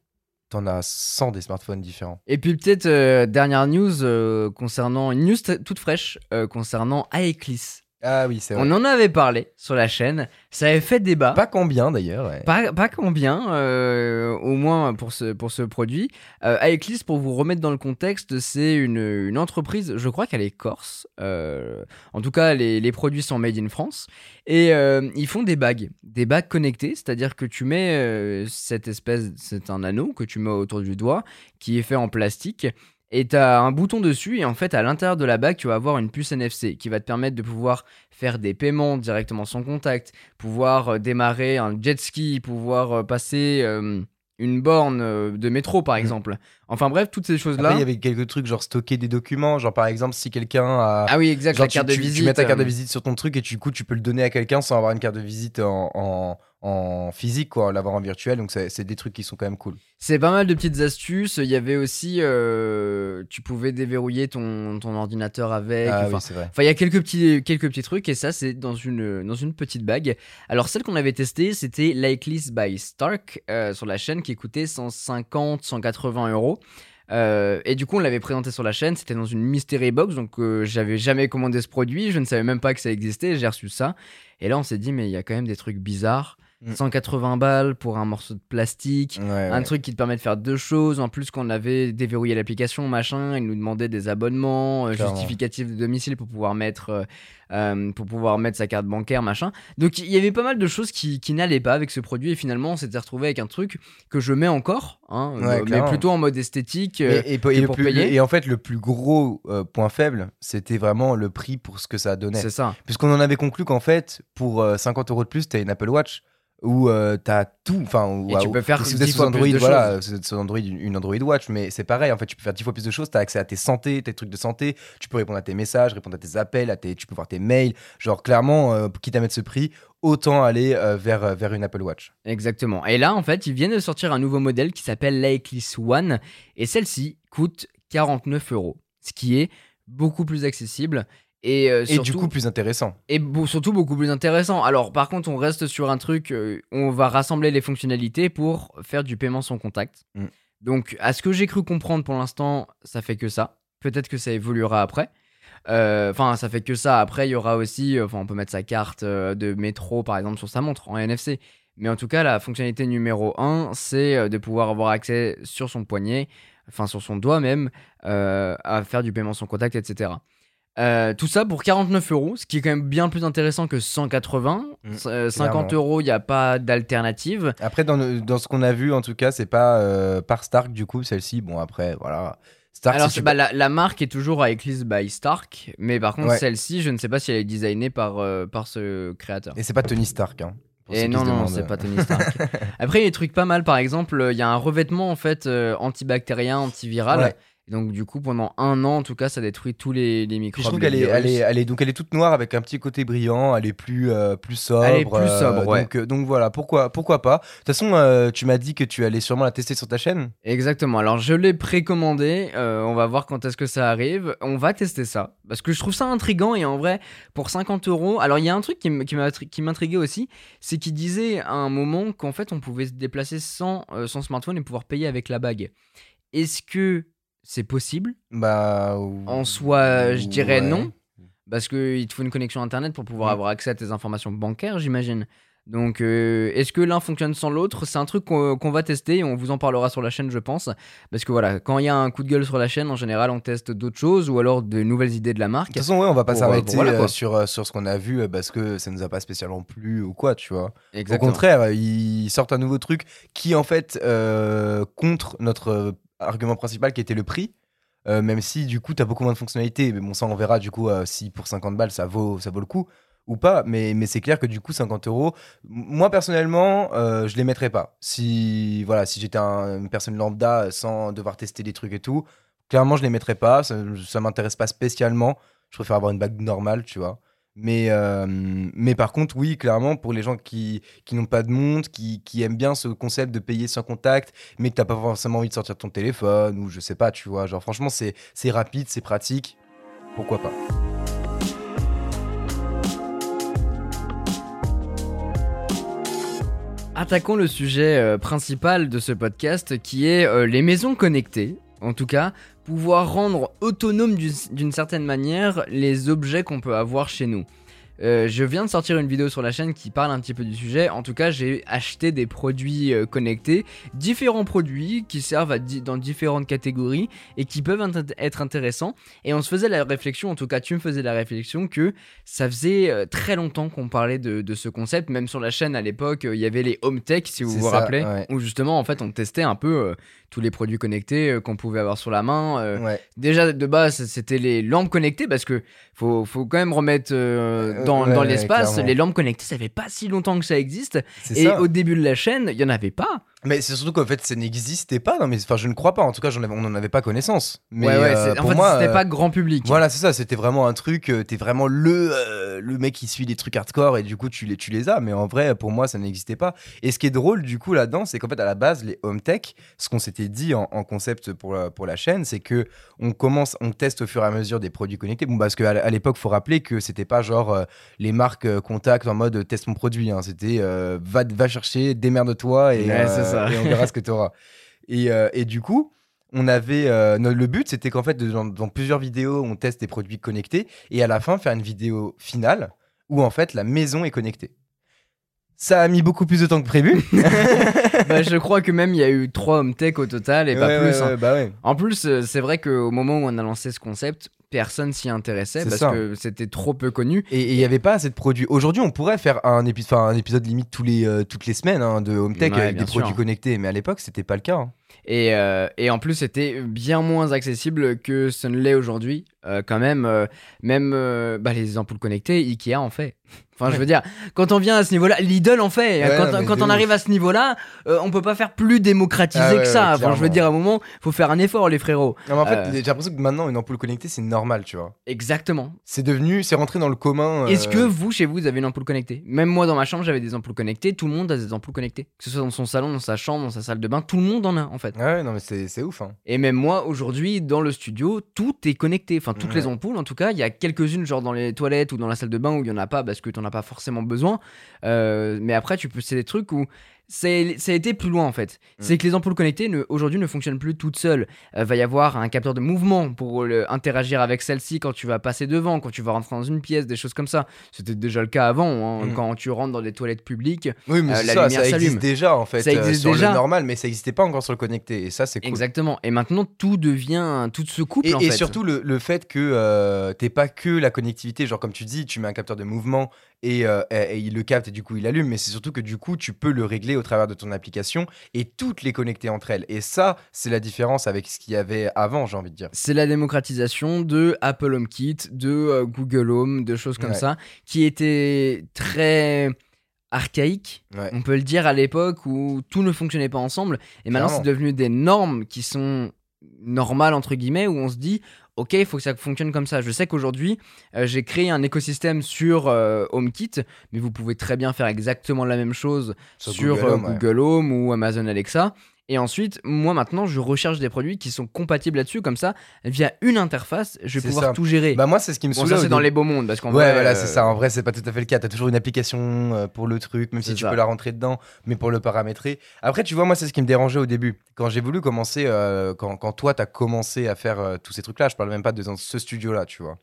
t'en as 100 des smartphones différents. Et puis peut-être euh, dernière news euh, concernant une news toute fraîche euh, concernant Aeclis. Ah oui, c'est vrai. On en avait parlé sur la chaîne, ça avait fait débat. Pas combien d'ailleurs. ouais. Pas, pas combien, euh, au moins pour ce, pour ce produit. Euh, Aeclis, pour vous remettre dans le contexte, c'est une, une entreprise, je crois qu'elle est corse. Euh, en tout cas, les, les produits sont made in France. Et euh, ils font des bagues, des bagues connectées, c'est-à-dire que tu mets cette espèce, c'est un anneau que tu mets autour du doigt, qui est fait en plastique. Et tu as un bouton dessus, et en fait, à l'intérieur de la bague, tu vas avoir une puce NFC qui va te permettre de pouvoir faire des paiements directement sans contact, pouvoir euh, démarrer un jet ski, pouvoir euh, passer euh, une borne de métro, par exemple. Enfin bref, toutes ces choses-là. Après, il y avait quelques trucs, genre stocker des documents. Genre, par exemple, si quelqu'un a. Ah oui, exact, Genre, la carte tu, de tu- visite. tu mets ta carte de visite sur ton truc et du coup, tu peux le donner à quelqu'un sans avoir une carte de visite en, en, en physique, quoi, l'avoir en virtuel. Donc, c'est des trucs qui sont quand même cool. C'est pas mal de petites astuces. Il y avait aussi, euh, tu pouvais déverrouiller ton, ton ordinateur avec. Ah enfin, oui, c'est vrai. Enfin, il y a quelques petits, quelques petits trucs et ça, c'est dans une, dans une petite bague. Alors, celle qu'on avait testée, c'était Likeless by Stark euh, sur la chaîne qui coûtait 150, 180 euros. Euh, et du coup, on l'avait présenté sur la chaîne. C'était dans une mystery box, donc euh, j'avais jamais commandé ce produit. Je ne savais même pas que ça existait. J'ai reçu ça. Et là, on s'est dit, mais il y a quand même des trucs bizarres. Mm. 180 balles pour un morceau de plastique. Ouais, Un ouais. truc qui te permet de faire deux choses. En plus, qu'on avait déverrouillé l'application, machin, il nous demandait des abonnements, euh, Clairement. justificatifs de domicile pour pouvoir mettre, euh, euh, pour pouvoir mettre sa carte bancaire, machin. Donc, il y avait pas mal de choses qui, qui n'allaient pas avec ce produit. Et finalement, on s'était retrouvé avec un truc que je mets encore, hein, Ouais, euh, mais plutôt en mode esthétique. euh, Et, pour plus- payer. et en fait, le plus gros point faible, c'était vraiment le prix pour ce que ça donnait. c'est ça. Puisqu'on en avait conclu qu'en fait, pour euh, 50 euros de plus, t'as une Apple Watch où euh, t'as tout. Enfin, Et tu peux faire si vous êtes 10 sous fois plus Android, de voilà, choses. si vous êtes sous Android, une, une Android Watch, mais c'est pareil. En fait, tu peux faire 10 fois plus de choses. T'as accès à tes santé, tes trucs de santé. Tu peux répondre à tes messages, répondre à tes appels, à tes, tu peux voir tes mails. Genre, clairement, euh, quitte à mettre ce prix, autant aller euh, vers, euh, vers une Apple Watch. Exactement. Et là, en fait, ils viennent de sortir un nouveau modèle qui s'appelle l'Eclipse One. Et celle-ci coûte 49 euros. Ce qui est beaucoup plus accessible. Et, euh, Et surtout, du coup, plus intéressant. et surtout beaucoup plus intéressant. Alors, par contre, on reste sur un truc, euh, on va rassembler les fonctionnalités pour faire du paiement sans contact. Mm. Donc, à ce que j'ai cru comprendre pour l'instant, ça fait que ça. Peut-être que ça évoluera après. Euh, Enfin, ça fait que ça. Après, il y aura aussi, enfin, on peut mettre sa carte euh, de métro, par exemple, sur sa montre en NFC. Mais en tout cas, la fonctionnalité numéro 1, c'est de pouvoir avoir accès sur son poignet, enfin sur son doigt même, à faire du paiement sans contact, etc. Euh, tout ça pour 49 euros, ce qui est quand même bien plus intéressant que 180. Mm, Euh, 50 euros, il n'y a pas d'alternative. Après, dans, le- dans ce qu'on a vu, en tout cas, c'est pas euh, par Stark, du coup, celle-ci. Bon, après, voilà. Stark, Alors, bah, la, la marque est toujours à Eclipse by Stark, mais par contre, Ouais. celle-ci, je ne sais pas si elle est designée par, par ce créateur. Et c'est pas Tony Stark. Hein, Et non, non, c'est pas Tony Stark. Après, il y a des trucs pas mal. Par exemple, il y a un revêtement en fait antibactérien, antiviral. Ouais. Et donc, du coup, pendant un an, en tout cas, ça détruit tous les, les microbes. je trouve qu'elle est, elle est, elle est, donc elle est toute noire avec un petit côté brillant. Elle est plus, euh, plus sobre. Elle est plus sobre, ouais. Donc, euh, donc voilà, pourquoi, pourquoi pas. De toute façon, euh, tu m'as dit que tu allais sûrement la tester sur ta chaîne. Exactement. Alors, je l'ai précommandé. euh, on va voir quand est-ce que ça arrive. On va tester ça. Parce que je trouve ça intriguant. Et en vrai, pour 50 euros. Alors, il y a un truc qui m'intriguait aussi. C'est qu'il disait à un moment qu'en fait, on pouvait se déplacer sans euh, son smartphone et pouvoir payer avec la bague. Est-ce que c'est possible? Bah, En soi, je dirais ouais. non. Parce qu'il te faut une connexion internet pour pouvoir Mm. avoir accès à tes informations bancaires, j'imagine. Donc, euh, est-ce que l'un fonctionne sans l'autre? C'est un truc qu'on va tester et on vous en parlera sur la chaîne, je pense. Parce que voilà, quand il y a un coup de gueule sur la chaîne, en général, on teste d'autres choses ou alors de nouvelles idées de la De marque. toute façon, ouais, on va pas euh, s'arrêter voilà, euh, sur, sur ce qu'on a vu parce que ça nous a pas spécialement plu ou quoi, tu vois. Au contraire, ils sortent un nouveau truc qui, en fait, euh, contre notre argument principal qui était le prix. Euh, même si, du coup, tu as beaucoup moins de fonctionnalités. Mais bon, ça, on verra, du coup, euh, si pour 50 balles, ça vaut, ça vaut le coup ou pas. Mais, mais c'est clair que, du coup, 50 euros, moi, personnellement, euh, je les mettrais pas. Si, voilà, si j'étais un- une personne lambda sans devoir tester des trucs et tout, clairement, je les mettrais pas. Ça, ça m'intéresse pas spécialement. Je préfère avoir une bague normale, tu vois. Mais, euh, mais par contre, oui, clairement, pour les gens qui, n'ont pas de montre, qui, aiment bien ce concept de payer sans contact, mais que t'as pas forcément envie de sortir ton téléphone, ou je sais pas, tu vois. Genre, franchement, c'est c'est rapide, c'est pratique. Pourquoi pas? Attaquons le sujet euh, principal de ce podcast qui est euh, les maisons connectées. En tout cas, pouvoir rendre autonome d'une d'une certaine manière les objets qu'on peut avoir chez nous. Euh, je viens de sortir une vidéo sur la chaîne qui parle un petit peu du sujet. En tout cas, j'ai acheté des produits euh, connectés, différents produits qui servent à di- dans différentes catégories et qui peuvent int- être intéressants. Et on se faisait la réflexion, en tout cas, tu me faisais la réflexion que ça faisait euh, très longtemps qu'on parlait de, de ce concept. Même sur la chaîne à l'époque, il y avait les home tech, si vous vous ça, rappelez, ouais. où justement, en fait, on testait un peu tous les produits connectés qu'on pouvait avoir sur la main. Ouais. Déjà de base, c'était les lampes connectées parce que faut, faut quand même remettre dans, ouais, dans ouais, l'espace. Les lampes connectées, ça fait pas si longtemps que ça existe. Et ça. au début de la chaîne, il y en avait pas. Mais c'est surtout qu'en fait, ça n'existait pas. Non, mais enfin, je ne crois pas. En tout cas, avais- on n'en avait pas connaissance. Mais ouais, ouais. euh, c'est- en pour fait, moi, c'était euh, pas grand public. Voilà, c'est ça, c'était vraiment un truc, euh, t'es vraiment le, euh, le mec qui suit les trucs hardcore et du coup tu les, tu les as, mais en vrai pour moi ça n'existait pas. Et ce qui est drôle du coup là-dedans, c'est qu'en fait à la base les home tech, ce qu'on s'était dit en, en concept pour la, pour la chaîne, c'est que on commence, on teste au fur et à mesure des produits connectés. Bon, parce qu'à l'époque, faut rappeler que c'était pas genre les marques contact en mode teste mon produit, hein. c'était va, va chercher, démerde-toi et, Ouais, ça. et on verra ce que tu auras. Et, euh, et du coup, on avait euh, le but c'était qu'en fait dans, dans plusieurs vidéos on teste des produits connectés et à la fin faire une vidéo finale où en fait la maison est connectée. Ça a mis beaucoup plus de temps que prévu. Bah, je crois que même il y a eu trois home tech au total et pas plus. ouais, hein. ouais, bah. En plus, euh, c'est vrai qu'au moment où on a lancé ce concept, personne s'y intéressait parce ça. que c'était trop peu connu. Et il n'y avait pas assez de produits. Aujourd'hui, on pourrait faire un, épi- un épisode limite tous les, euh, toutes les semaines hein, de home tech Ouais, avec des sûr. produits connectés, mais à l'époque, c'était pas le cas. hein. Et, euh, et en plus, c'était bien moins accessible que ce ne l'est aujourd'hui. Euh, quand même, même bah, les ampoules connectées, Ikea en fait. Enfin, je veux dire, quand on vient à ce niveau-là, Lidl en fait. Ouais, quand on ouf. arrive à ce niveau-là, euh, on peut pas faire plus démocratisé Ah ouais, que ça. ouais, enfin, je veux dire, à un moment, faut faire un effort, les frérots. Non, mais en fait, Euh. j'ai l'impression que maintenant, une ampoule connectée, c'est normal, tu vois. Exactement. C'est devenu, c'est rentré dans le commun. Est-ce euh, que vous, chez vous, vous avez une ampoule connectée? Même moi, dans ma chambre, j'avais des ampoules connectées. Tout le monde a des ampoules connectées. Que ce soit dans son salon, dans sa chambre, dans sa salle de bain, tout le monde en a en fait. Ouais, non, mais c'est ouf. Hein. Et même moi, aujourd'hui, dans le studio, tout est connecté. Enfin, toutes les ampoules, en tout cas. Il y a quelques-unes, genre dans les toilettes ou dans la salle de bain, où il y en a pas parce que t'en as pas forcément besoin. Euh, mais après, tu peux, c'est des trucs où ça a été plus loin en fait. Mm. C'est que les ampoules connectées ne- aujourd'hui ne fonctionnent plus toutes seules. Euh, va y avoir un capteur de mouvement pour le- interagir avec celle-ci quand tu vas passer devant, quand tu vas rentrer dans une pièce, des choses comme ça. C'était déjà le cas avant, hein, Mm. quand tu rentres dans des toilettes publiques. Oui, mais Euh, la ça, lumière ça existe déjà en fait. Ça euh, existe sur déjà. le normal, mais ça n'existait pas encore sur le connecté. Et ça, c'est cool. Exactement. Et maintenant, tout devient, tout se couple Et, en et fait. surtout le, le fait que euh, t'es pas que la connectivité, genre comme tu dis, tu mets un capteur de mouvement et, euh, et- et il le capte et du coup il allume, mais c'est surtout que du coup tu peux le régler au travers de ton application et toutes les connecter entre elles. Et ça, c'est la différence avec ce qu'il y avait avant, j'ai envie de dire. c'est la démocratisation de Apple HomeKit, de euh, Google Home, de choses comme Ouais. ça, qui étaient très archaïques, Ouais. on peut le dire à l'époque où tout ne fonctionnait pas ensemble. Et maintenant, c'est devenu des normes qui sont normales, entre guillemets, où on se dit, ok, il faut que ça fonctionne comme ça. Je sais qu'aujourd'hui, euh, j'ai créé un écosystème sur euh, HomeKit, mais vous pouvez très bien faire exactement la même chose Sur sur, Google euh, ouais. Google Home ou Amazon Alexa. Et ensuite, moi maintenant, je recherche des produits qui sont compatibles là-dessus, comme ça, via une interface, je vais pouvoir ça. tout gérer. Bah moi c'est ce qui me bon, ça c'est dans les beaux mondes, parce qu'en Ouais, vrai, voilà, euh, c'est ça. En vrai, c'est pas tout à fait le cas. T'as toujours une application euh, pour le truc, même si tu ça. peux la rentrer dedans, mais pour le paramétrer. Après, tu vois, moi, c'est ce qui me dérangeait au début. Quand j'ai voulu commencer, euh, quand, quand toi, t'as commencé à faire euh, tous ces trucs-là, je parle même pas de dans ce studio-là, tu vois.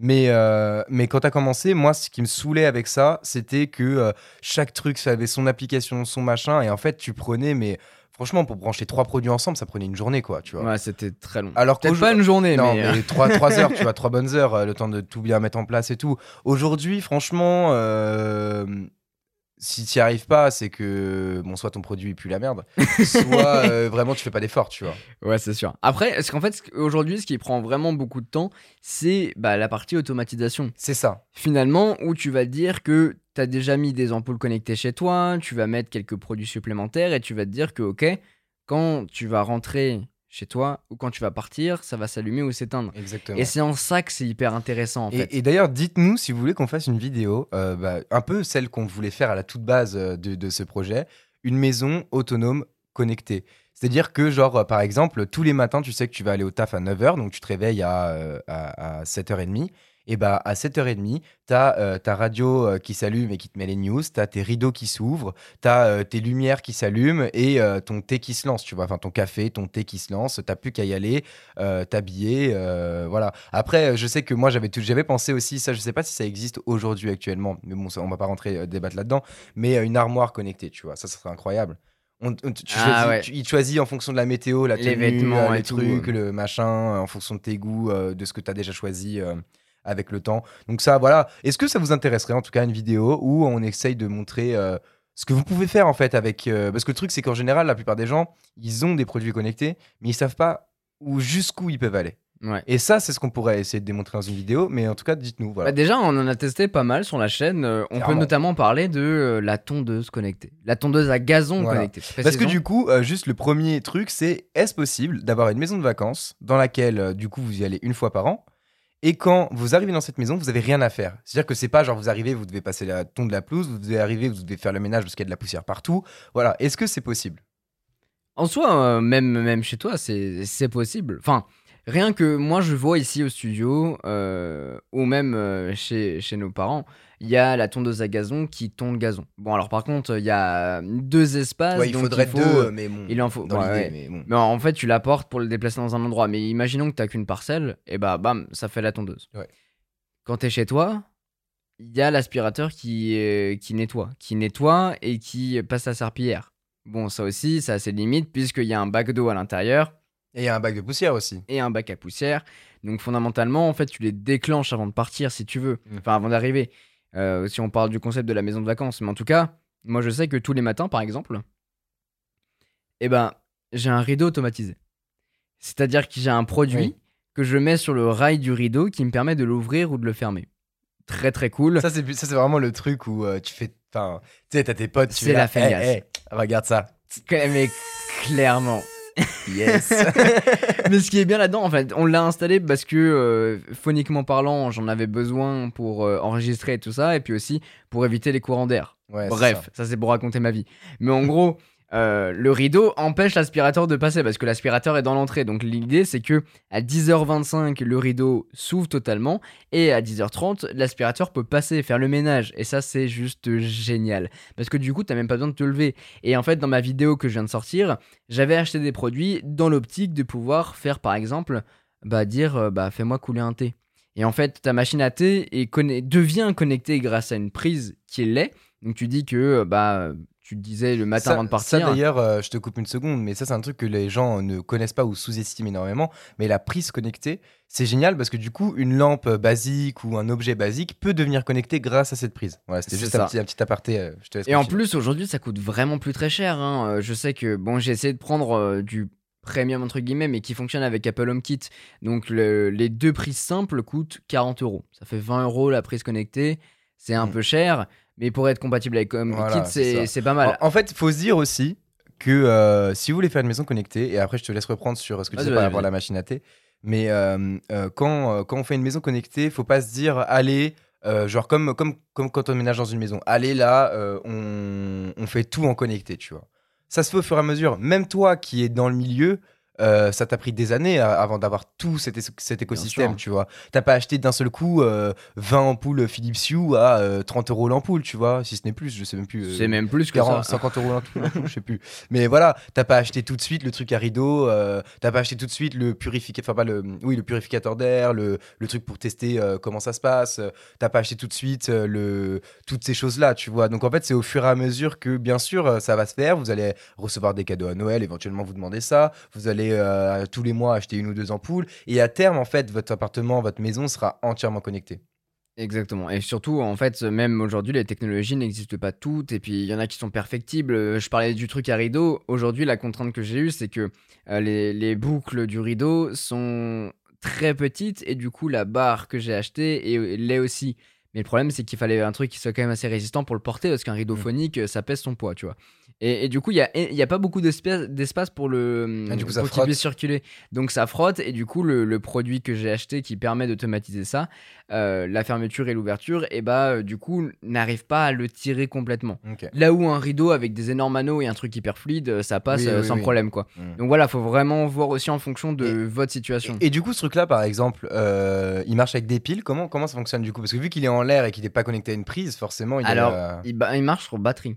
Mais, euh, mais quand t'as commencé, moi, ce qui me saoulait avec ça, c'était que euh, chaque truc, ça avait son application, son machin, et en fait, tu prenais, mais franchement, pour brancher trois produits ensemble, ça prenait une journée, quoi, tu vois. Ouais, c'était très long. Alors Peut-être pas une journée, Non, mais. euh, mais 3, heures, tu vois, 3 bonnes heures, euh, le temps de tout bien mettre en place et tout. Aujourd'hui, franchement, euh, si tu n'y arrives pas, c'est que, bon, soit ton produit pue la merde, soit euh, vraiment tu fais pas d'effort, tu vois. Ouais, c'est sûr. Après, est-ce qu'en fait, aujourd'hui, ce qui prend vraiment beaucoup de temps, c'est bah, la partie automatisation? C'est ça. Finalement, où tu vas dire que tu as déjà mis des ampoules connectées chez toi, tu vas mettre quelques produits supplémentaires et tu vas te dire que, ok, quand tu vas rentrer chez toi ou quand tu vas partir, ça va s'allumer ou s'éteindre. Exactement. Et c'est en ça que c'est hyper intéressant en Et, fait. et d'ailleurs, dites-nous si vous voulez qu'on fasse une vidéo, euh, bah, un peu celle qu'on voulait faire à la toute base euh, de, de ce projet, une maison autonome connectée. C'est-à-dire que, genre, euh, par exemple, tous les matins, tu sais que tu vas aller au taf à 9h, donc tu te réveilles à, à, à 7h30. Et bah, à 7h30, tu as ta radio euh, qui s'allume et qui te met les news, tu as tes rideaux qui s'ouvrent, tu as tes lumières qui s'allument et euh, ton thé qui se lance, tu vois. Enfin, ton café, ton thé qui se lance, t'as plus qu'à y aller, euh, t'habiller, euh, voilà. Après, je sais que moi, j'avais tout- j'avais pensé aussi, ça, je sais pas si ça existe aujourd'hui actuellement, mais bon, ça, on va pas rentrer euh, débattre là-dedans, mais euh, une armoire connectée, tu vois, ça, ça serait incroyable. On, on- tu Ah, choisis- ouais. tu- il choisit en fonction de la météo, la Les tenue, vêtements euh, les tout, trucs, euh. le machin, euh, en fonction de tes goûts, euh, de ce que tu as déjà choisi euh, avec le temps. Donc ça, voilà. Est-ce que ça vous intéresserait en tout cas une vidéo où on essaye de montrer euh, ce que vous pouvez faire en fait avec... euh, parce que le truc c'est qu'en général, la plupart des gens, ils ont des produits connectés, mais ils savent pas où jusqu'où ils peuvent aller. Ouais. Et ça, c'est ce qu'on pourrait essayer de démontrer dans une vidéo, mais en tout cas, dites-nous. Voilà. Bah, déjà, on en a testé pas mal sur la chaîne. Euh, on peut notamment parler de euh, la tondeuse connectée. La tondeuse à gazon Voilà. connectée. Parce que du coup, euh, juste le premier truc, c'est est-ce possible d'avoir une maison de vacances dans laquelle, du coup, vous y allez une fois par an et quand vous arrivez dans cette maison, vous avez rien à faire. C'est-à-dire que c'est pas genre vous arrivez, vous devez passer la tonde de la pelouse, vous devez arriver, vous devez faire le ménage parce qu'il y a de la poussière partout. Voilà. Est-ce que c'est possible? En soi, euh, même, même chez toi, c'est c'est possible. Enfin, rien que moi, je vois ici au studio, euh, ou même euh, chez, chez nos parents, il y a la tondeuse à gazon qui tonde le gazon. Bon, alors par contre, il y a deux espaces. Ouais, il donc faudrait faut- deux, mais bon. il en faut- dans ouais, l'idée, ouais. mais bon. Mais en fait, tu la portes pour le déplacer dans un endroit. Mais imaginons que tu qu'une parcelle, et bah bam, ça fait la tondeuse. Quand tu es chez toi, il y a l'aspirateur qui, euh, qui nettoie. Qui nettoie et qui passe la serpillière. Bon, ça aussi, ça a ses limites, puisqu'il y a un bac d'eau à l'intérieur Et il y a un bac de poussière aussi. et un bac à poussière. Donc fondamentalement, en fait, tu les déclenches avant de partir si tu veux, Mm. enfin avant d'arriver. Euh, si on parle du concept de la maison de vacances, mais en tout cas, moi je sais que tous les matins, par exemple, eh ben, j'ai un rideau automatisé. C'est-à-dire que j'ai un produit Oui. que je mets sur le rail du rideau qui me permet de l'ouvrir ou de le fermer. Très très cool. Ça, c'est vraiment le truc où euh, tu fais. Tu sais, t'as tes potes, tu C'est la feignasse. Eh, eh, regarde ça. Mais clairement. Yes. Mais ce qui est bien là-dedans, en fait, on l'a installé parce que euh, phoniquement parlant, j'en avais besoin pour euh, enregistrer et tout ça, et puis aussi pour éviter les courants d'air. Ouais, Bref, ça, c'est pour raconter ma vie. Mais en gros, euh, le rideau empêche l'aspirateur de passer parce que l'aspirateur est dans l'entrée. Donc l'idée, c'est que à 10h25, le rideau s'ouvre totalement et à 10h30, l'aspirateur peut passer faire le ménage. Et ça, c'est juste génial parce que du coup, t'as même pas besoin de te lever. Et en fait, dans ma vidéo que je viens de sortir, j'avais acheté des produits dans l'optique de pouvoir faire, par exemple, bah dire, euh, bah fais-moi couler un thé. Et en fait, ta machine à thé est devient connectée grâce à une prise qui l'est. Donc tu dis que euh, bah tu te disais le matin ça, avant de ça, partir. d'ailleurs, euh, je te coupe une seconde, mais ça c'est un truc que les gens ne connaissent pas ou sous-estiment énormément. Mais la prise connectée, c'est génial parce que du coup, une lampe basique ou un objet basique peut devenir connecté grâce à cette prise. Voilà, c'était juste ça. un petit, un petit aparté. euh, je te laisse Et en plus aujourd'hui ça coûte vraiment plus très cher. hein. Euh, Je sais que bon j'ai essayé de prendre euh, du premium entre guillemets mais qui fonctionne avec Apple HomeKit. Donc le- les deux prises simples coûtent 40 euros. Ça fait 20 euros la prise connectée. C'est un Mm. peu cher. Mais pour être compatible avec HomeKit, Voilà, c'est ça. c'est pas mal. En, en fait, il faut se dire aussi que euh, si vous voulez faire une maison connectée, et après je te laisse reprendre sur ce que tu disais par rapport à la machine à thé, mais euh, euh, quand, quand on fait une maison connectée, faut pas se dire allez, genre comme, comme, comme quand on ménage dans une maison, allez là, on, on fait tout en connecté, tu vois. Ça se fait au fur et à mesure. Même toi qui es dans le milieu, euh, ça t'a pris des années euh, avant d'avoir tout cet, cet écosystème, tu vois. T'as pas acheté d'un seul coup euh, 20 ampoules Philips Hue à euh, 30 euros l'ampoule, tu vois, si ce n'est plus, je sais même plus. euh, C'est même plus que 40, ça. 50 euros l'ampoule, je sais plus. Mais voilà, t'as pas acheté tout de suite le truc à rideau, euh, t'as pas acheté tout de suite le purificateur, enfin pas le, oui, le purificateur d'air, le, le truc pour tester euh, comment ça se passe. euh, T'as pas acheté tout de suite euh, le, toutes ces choses-là, tu vois. Donc en fait, c'est au fur et à mesure que, bien sûr, euh, ça va se faire. Vous allez recevoir des cadeaux à Noël, éventuellement vous demander ça. Vous allez euh, tous les mois acheter une ou deux ampoules. Et à terme, en fait, votre appartement, votre maison sera entièrement connecté. Exactement. Et surtout, en fait, même aujourd'hui, les technologies n'existent pas toutes. Et puis, il y en a qui sont perfectibles. Euh, Je parlais du truc à rideau. Aujourd'hui, la contrainte que j'ai eue, c'est que euh, les, les boucles du rideau sont très petites. Et du coup, la barre que j'ai achetée est- l'est aussi. Mais le problème, c'est qu'il fallait un truc qui soit quand même assez résistant pour le porter. Parce qu'un rideau Mm. phonique, ça pèse son poids, tu vois. Et, et du coup, il y a, y a pas beaucoup d'espace pour le Ah, du coup, ça pour qu'il puisse circuler. Donc ça frotte et du coup, le, le produit que j'ai acheté qui permet d'automatiser ça, euh, la fermeture et l'ouverture, et bah euh, du coup n'arrive pas à le tirer complètement. Là où un rideau avec des énormes anneaux et un truc hyper fluide, euh, ça passe Oui, euh, oui, sans oui. problème quoi. Mm. Donc voilà, faut vraiment voir aussi en fonction de Et- votre situation. Et, et du coup, ce truc-là, par exemple, il marche avec des piles. Comment, comment ça fonctionne du coup? Parce que vu qu'il est en l'air et qu'il n'est pas connecté à une prise, forcément, il est, Alors, euh, il, il marche sur batterie,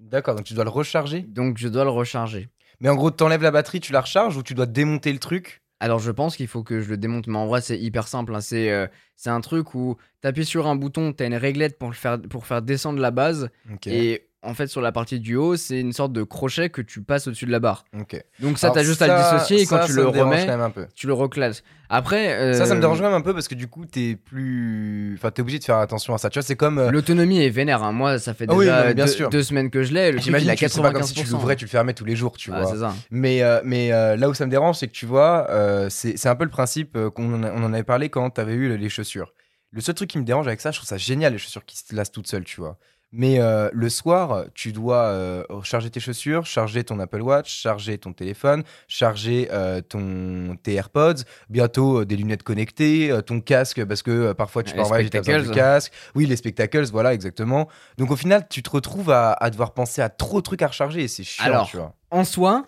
D'accord, donc tu dois le recharger. donc je dois le recharger. Mais en gros, tu enlèves la batterie, tu la recharges ou tu dois démonter le truc? Alors je pense qu'il faut que je le démonte, mais en vrai c'est hyper simple. hein. C'est euh, c'est un truc où t'appuies sur un bouton, t'as une réglette pour, le faire, pour faire descendre la base, et en fait sur la partie du haut, c'est une sorte de crochet que tu passes au-dessus de la barre. Donc ça, t'as juste à le dissocier, et quand ça, tu ça le remets, un peu. tu le reclasses. Après, euh, Ça, ça me dérange même un peu parce que du coup, t'es plus. Enfin, t'es obligé de faire attention à ça. Tu vois, c'est comme. euh, L'autonomie est vénère. hein. Moi, ça fait Ah oui, déjà non, mais bien deux, sûr. deux semaines que je l'ai. J'imagine il a que c'est pas comme si 95%. tu l'ouvrais, tu le fermais tous les jours, tu Ah, vois. ça. Mais, euh, mais euh, là où ça me dérange, c'est que tu vois, euh, c'est un peu le principe euh, qu'on en a- on en avait parlé quand tu avais eu les chaussures. Le seul truc qui me dérange avec ça, je trouve ça génial, les chaussures qui se lassent toutes seules, tu vois. Mais euh, le soir, tu dois euh, charger tes chaussures, charger ton Apple Watch, charger ton téléphone, charger euh, ton, tes AirPods, bientôt euh, des lunettes connectées, ton casque, parce que parfois tu Les pars en voyage et du casque. Oui, les spectacles, voilà, exactement. Donc au final, tu te retrouves à, à devoir penser à trop de trucs à recharger et c'est chiant, Alors, tu vois. En soi,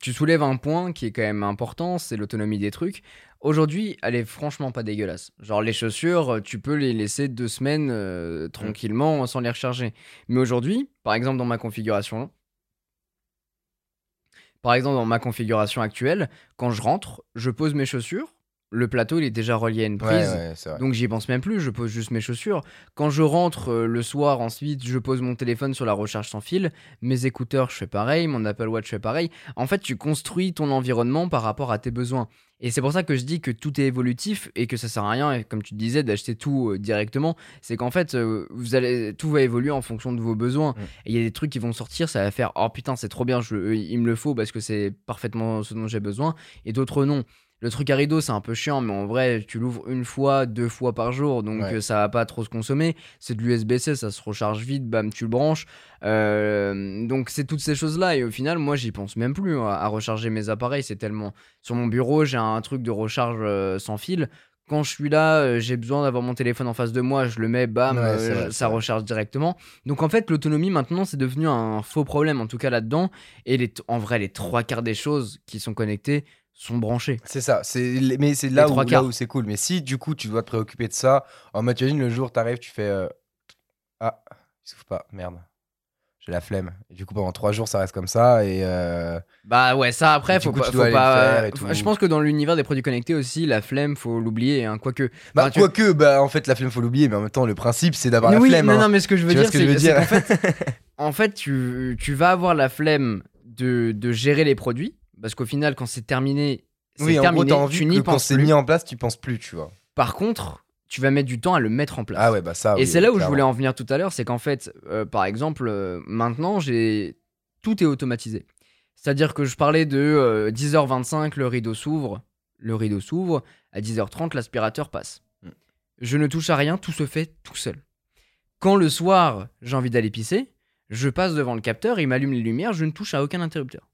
tu soulèves un point qui est quand même important, c'est l'autonomie des trucs. Aujourd'hui, elle est franchement pas dégueulasse. Genre les chaussures, tu peux les laisser deux semaines euh, tranquillement sans les recharger. Mais aujourd'hui, par exemple dans ma configuration, par exemple dans ma configuration actuelle, quand je rentre, je pose mes chaussures. Le plateau, il est déjà relié à une prise. ouais. Donc j'y pense même plus, je pose juste mes chaussures. Quand je rentre euh, le soir, ensuite, je pose mon téléphone sur la recharge sans fil. Mes écouteurs, je fais pareil. Mon Apple Watch, je fais pareil. En fait, tu construis ton environnement par rapport à tes besoins. Et c'est pour ça que je dis que tout est évolutif et que ça sert à rien, et comme tu disais, d'acheter tout euh, directement. C'est qu'en fait, euh, vous allez, tout va évoluer en fonction de vos besoins. Mm. Et il y a des trucs qui vont sortir, ça va faire Oh putain, c'est trop bien, je, euh, il me le faut parce que c'est parfaitement ce dont j'ai besoin. Et d'autres non. Le truc à rideau, c'est un peu chiant, mais en vrai, tu l'ouvres une fois, deux fois par jour, donc Ouais. euh, ça va pas trop se consommer. C'est de l'USB-C, ça se recharge vite, bam, tu le branches. Euh, donc c'est toutes ces choses-là, et au final, moi, j'y pense même plus hein, à, à recharger mes appareils. C'est tellement. Sur mon bureau, j'ai un truc de recharge euh, sans fil. Quand je suis là, euh, j'ai besoin d'avoir mon téléphone en face de moi, je le mets, bam, Ouais, vrai, ça recharge directement. Donc en fait, l'autonomie maintenant, c'est devenu un faux problème, en tout cas là-dedans. Et les en vrai, les trois quarts des choses qui sont connectées sont branchées. C'est ça, c'est mais c'est là, où, là où c'est cool. Mais si du coup tu dois te préoccuper de ça, en mode t'imagines, le jour t'arrives, tu fais euh, ah il s'ouvre pas, merde, j'ai la flemme. Et du coup pendant trois jours ça reste comme ça et euh, Bah ouais, ça après, faut coup, pas. faut pas-. Je pense que dans l'univers des produits connectés aussi, la flemme, faut l'oublier. Hein, quoique. bah Enfin, tu- quoique bah en fait la flemme faut l'oublier, mais en même temps le principe c'est d'avoir la oui, flemme. non, hein. non, mais ce que je veux Tu dire, ce c'est qu'en fait, en fait, tu, tu vas avoir la flemme de, de gérer les produits. Parce qu'au final, quand c'est terminé, c'est Oui, en gros terminé. t'as envie tu n'y quand penses c'est plus. mis en place tu penses plus, tu vois. Par contre, tu vas mettre du temps à le mettre en place. Ah ouais bah ça. Et oui, c'est là où je voulais en venir tout à l'heure, c'est qu'en fait, euh, par exemple, euh, maintenant, j'ai tout est automatisé. C'est-à-dire que je parlais de euh, 10h25, le rideau s'ouvre, le rideau s'ouvre, à 10h30, l'aspirateur passe. Mm. Je ne touche à rien, tout se fait tout seul. Quand le soir, j'ai envie d'aller pisser, je passe devant le capteur, il m'allume les lumières, je ne touche à aucun interrupteur.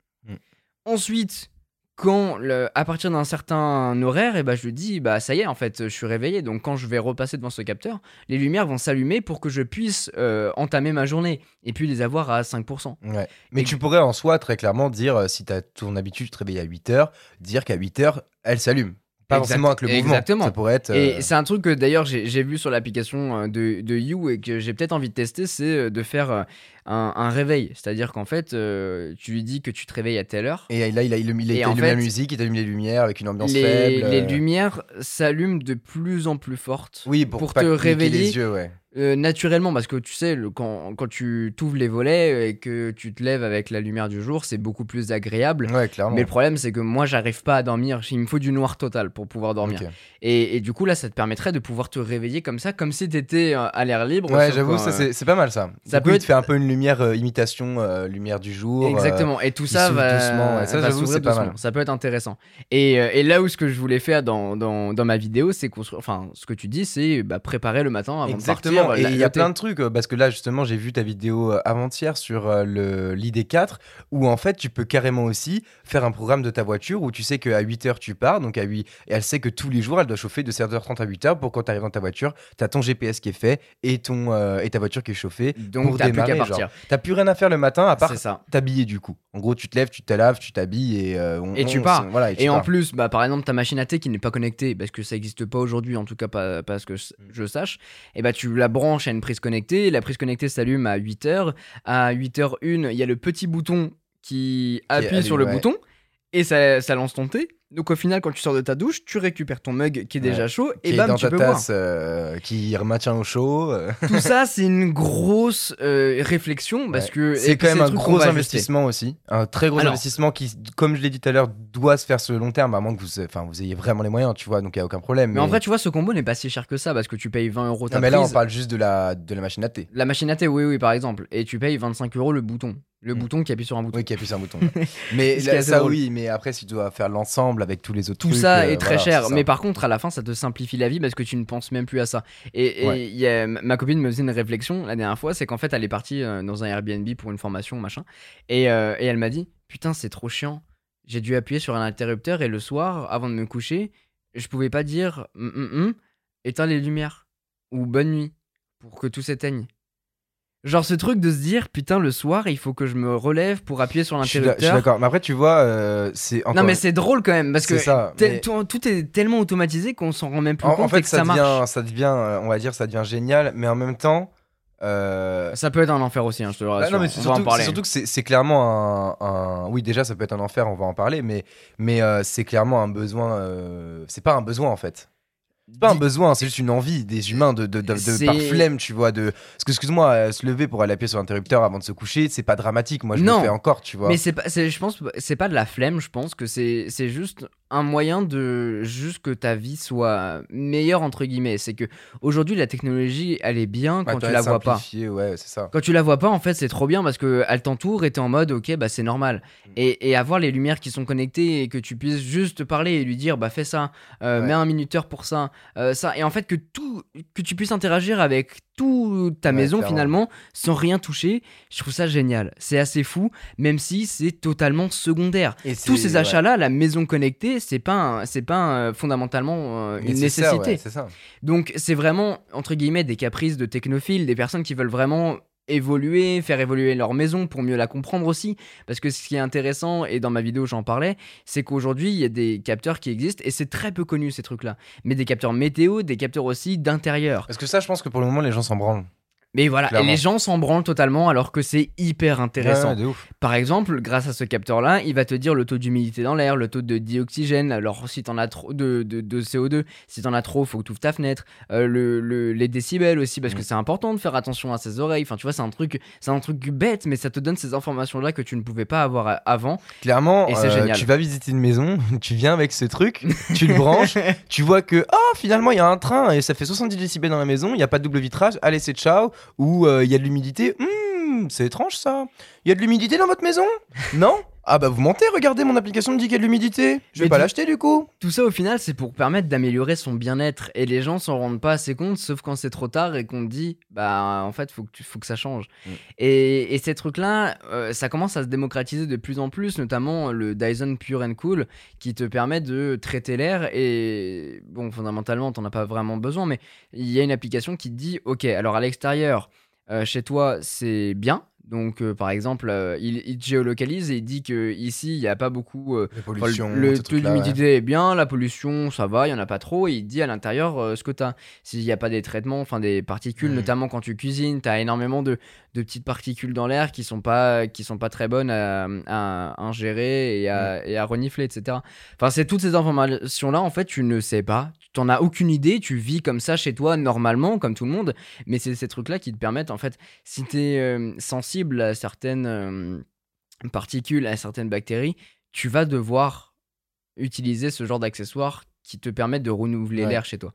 Ensuite, quand le- à partir d'un certain horaire, et ben je lui dis bah ça y est en fait, je suis réveillé. Donc quand je vais repasser devant ce capteur, les lumières vont s'allumer pour que je puisse euh, entamer ma journée et puis les avoir à 5%. Ouais. Mais Et- tu pourrais en soi très clairement dire, euh, si tu as ton habitude de te réveiller à 8h, dire qu'à 8h, elle s'allume. Pas Exact- forcément avec le mouvement. exactement. Ça pourrait être. Et euh, c'est un truc que d'ailleurs j'ai vu sur l'application euh, de, de You et que j'ai peut-être envie de tester, c'est euh, de faire un, un réveil. C'est-à-dire qu'en fait, euh, tu lui dis que tu te réveilles à telle heure. Et là, il, a, il, la musique, il t'allume les lumières avec une ambiance Les, faible. les lumières s'allument de plus en plus fortes. Oui, pour, te réveiller. les yeux, ouais. Euh, naturellement, parce que tu sais, le- quand, quand tu t'ouvres les volets et que tu te lèves avec la lumière du jour, c'est beaucoup plus agréable. Ouais, clairement. Mais le problème, c'est que moi, j'arrive pas à dormir. Il me faut du noir total pour pouvoir dormir. Et, et du coup, là, ça te permettrait de pouvoir te réveiller comme ça, comme si t'étais euh, à l'air libre. Ouais, j'avoue, ça euh, c'est pas mal ça. ça du coup, peut il te fait un peu une lumière euh, imitation, euh, lumière du jour. euh, Exactement. Et tout ça va, doucement, ouais. Ça, va j'avoue, c'est pas mal. Ça peut être intéressant. Et, euh, et là où ce que je voulais faire dans, dans, dans ma vidéo, c'est construire. Enfin, ce que tu dis, c'est bah, préparer le matin avant Exactement, de Exactement, et la- il y a plein de trucs, euh, parce que là justement j'ai vu ta vidéo euh, avant-hier sur euh, le l'ID4, où en fait tu peux carrément aussi faire un programme de ta voiture où tu sais qu'à 8h tu pars, donc à 8, et elle sait que tous les jours elle doit chauffer de 7h30 à 8h pour quand tu arrives dans ta voiture, tu as ton GPS qui est fait et, ton, euh, et ta voiture qui est chauffée. Donc t'as plus qu'à partir. T'as plus rien à faire le matin à part t'habiller du coup. En gros tu te lèves, tu te laves, tu t'habilles et, euh, on- Et tu on- pars. Voilà, et, tu Et en plus, bah, par exemple, ta machine à thé qui n'est pas connectée, parce que ça n'existe pas aujourd'hui, en tout cas pas, pas ce que je- je sache, et bah tu la branches à une prise connectée, la prise connectée s'allume à 8h, à 8h01, il y a le petit bouton qui appuie sur le ouais. bouton, et ça, ça lance ton thé. Donc au final, quand tu sors de ta douche, tu récupères ton mug qui est déjà Ouais. chaud, Qui et est bam, dans tu ta peux boire. tasse euh, qui maintient au chaud. euh. Tout ça, c'est une grosse euh, réflexion, parce Ouais. que... C'est quand même un gros investissement aussi, un très gros Alors- investissement qui, comme je l'ai dit tout à l'heure, doit se faire sur le long terme, à moins que vous, enfin, vous ayez vraiment les moyens, tu vois, donc il n'y a aucun problème. Mais en vrai, tu vois, ce combo n'est pas si cher que ça, parce que tu payes 20 euros ta non, mais là, on parle juste de la, de la machine à thé. La machine à thé, oui, oui, par exemple. Et tu payes 25 euros le bouton. Le Mm. bouton qui appuie sur un bouton. Oui, qui appuie sur un bouton. mais qui là, est ça, drôle. oui, mais après, si tu dois faire l'ensemble avec tous les autres Tout trucs, ça euh, est très voilà, cher. Mais par contre, à la fin, ça te simplifie la vie parce que tu ne penses même plus à ça. Et, et Ouais. il y a- ma copine me faisait une réflexion la dernière fois c'est qu'en fait, elle est partie euh, dans un Airbnb pour une formation, machin. Et, euh, et elle m'a dit Putain, c'est trop chiant. J'ai dû appuyer sur un interrupteur et le soir, avant de me coucher, je pouvais pas dire Hum, hum, hum, éteins les lumières ou bonne nuit pour que tout s'éteigne. Genre ce truc de se dire putain le soir il faut que je me relève pour appuyer sur d'a- je suis l'interrupteur. d'accord. Mais après, tu vois, euh, c'est encore. Non mais c'est drôle quand même parce que ça. mais- tout, tout est tellement automatisé qu'on s'en rend même plus En, compte en fait, et que ça, ça, marche. devient, ça devient, euh, on va dire, ça devient génial, mais en même temps. euh, Ça peut être un enfer aussi, hein, je te le Bah rassure. non, mais c'est on va en surtout, parler. c'est surtout que c'est c'est clairement un, un- Oui, déjà, ça peut être un enfer, on va en parler, mais, mais euh, c'est clairement un besoin. euh, C'est pas un besoin, en fait. C'est pas un besoin, c'est juste une envie des humains de, de, de, de- C'est- par flemme, tu vois. De... Parce que, excuse-moi, euh, se lever pour aller appuyer sur l'interrupteur avant de se coucher, c'est pas dramatique. Moi, je Non. le fais encore, tu vois. Mais c'est pas, c'est- je pense, c'est pas de la flemme. Je pense que c'est, c'est juste un moyen de juste que ta vie soit meilleure entre guillemets. C'est que aujourd'hui la technologie, elle est bien quand tu la vois pas. Ouais, ça. Quand tu la vois pas, en fait, c'est trop bien parce que elle t'entoure et t'es en mode, ok, bah c'est normal. Mm. Et, et avoir les lumières qui sont connectées et que tu puisses juste parler et lui dire, bah fais ça, euh, Ouais. mets un minuteur pour ça, euh, ça. Et en fait, que tout, que tu puisses interagir avec toute ta Ouais, maison clairement. finalement sans rien toucher, je trouve ça génial. C'est assez fou, même si c'est totalement secondaire. Et Tous ces ouais. achats-là, la maison connectée, c'est pas, c'est pas euh, fondamentalement euh, une nécessité. ouais, c'est ça. Donc c'est vraiment, entre guillemets, des caprices de technophiles, des personnes qui veulent vraiment évoluer, faire évoluer leur maison pour mieux la comprendre aussi. Parce que ce qui est intéressant, et dans ma vidéo j'en parlais, c'est qu'aujourd'hui il y a des capteurs qui existent, et c'est très peu connu ces trucs-là. Mais des capteurs météo, des capteurs aussi d'intérieur. Parce que ça, je pense que pour le moment, les gens s'en branlent. Mais voilà, et les gens s'en branlent totalement alors que c'est hyper intéressant. Ouais, ouais, de ouf. Par exemple, grâce à ce capteur-là, il va te dire le taux d'humidité dans l'air, le taux de dioxygène. Alors, si t'en as trop de, de, de CO2, si t'en as trop, faut que tu ouvres ta fenêtre. Euh, le, le- les décibels aussi, parce que Mm. c'est important de faire attention à ses oreilles. Enfin, tu vois, c'est un truc, c'est un truc bête, mais ça te donne ces informations-là que tu ne pouvais pas avoir avant. Clairement, Et c'est euh, génial. tu vas visiter une maison, tu viens avec ce truc, tu le branches, tu vois que oh, finalement il y a un train et ça fait 70 décibels dans la maison, il n'y a pas de double vitrage, allez c'est ciao, ou euh, il y a de l'humidité, Hmm, c'est étrange ça, il y a de l'humidité dans votre maison? Non? Ah bah vous mentez, regardez mon application me dit qu'il y a de l'humidité, je vais Mais pas l'acheter du coup. Tout ça, au final, c'est pour permettre d'améliorer son bien-être. Et les gens s'en rendent pas assez compte, sauf quand c'est trop tard et qu'on te dit, bah, en fait, faut que, tu- faut que ça change. Mm. Et, et ces trucs-là, euh, ça commence à se démocratiser de plus en plus, notamment le Dyson Pure and Cool, qui te permet de traiter l'air. Et bon, fondamentalement, t'en as pas vraiment besoin, mais il y a une application qui te dit, ok, alors à l'extérieur, chez toi, c'est bien. Donc, euh, par exemple, euh, il, il te géolocalise et il dit que ici, il n'y a pas beaucoup euh, La Enfin, pollution, le ce taux truc-là, ouais. d'humidité est bien, la pollution, ça va, il y en a pas trop. Et il dit à l'intérieur euh, ce que tu as. S'il n'y a pas des traitements, enfin des particules, notamment quand tu cuisines, tu as énormément de, de petites particules dans l'air qui sont pas qui sont pas très bonnes à, à ingérer et à, et à renifler, etc. Enfin, c'est toutes ces informations-là, en fait, tu ne sais pas. Tu n'en as aucune idée, tu vis comme ça chez toi normalement, comme tout le monde, mais c'est ces trucs-là qui te permettent, en fait, si tu es sensible à certaines euh, particules, à certaines bactéries, tu vas devoir utiliser ce genre d'accessoires qui te permettent de renouveler Ouais. l'air chez toi.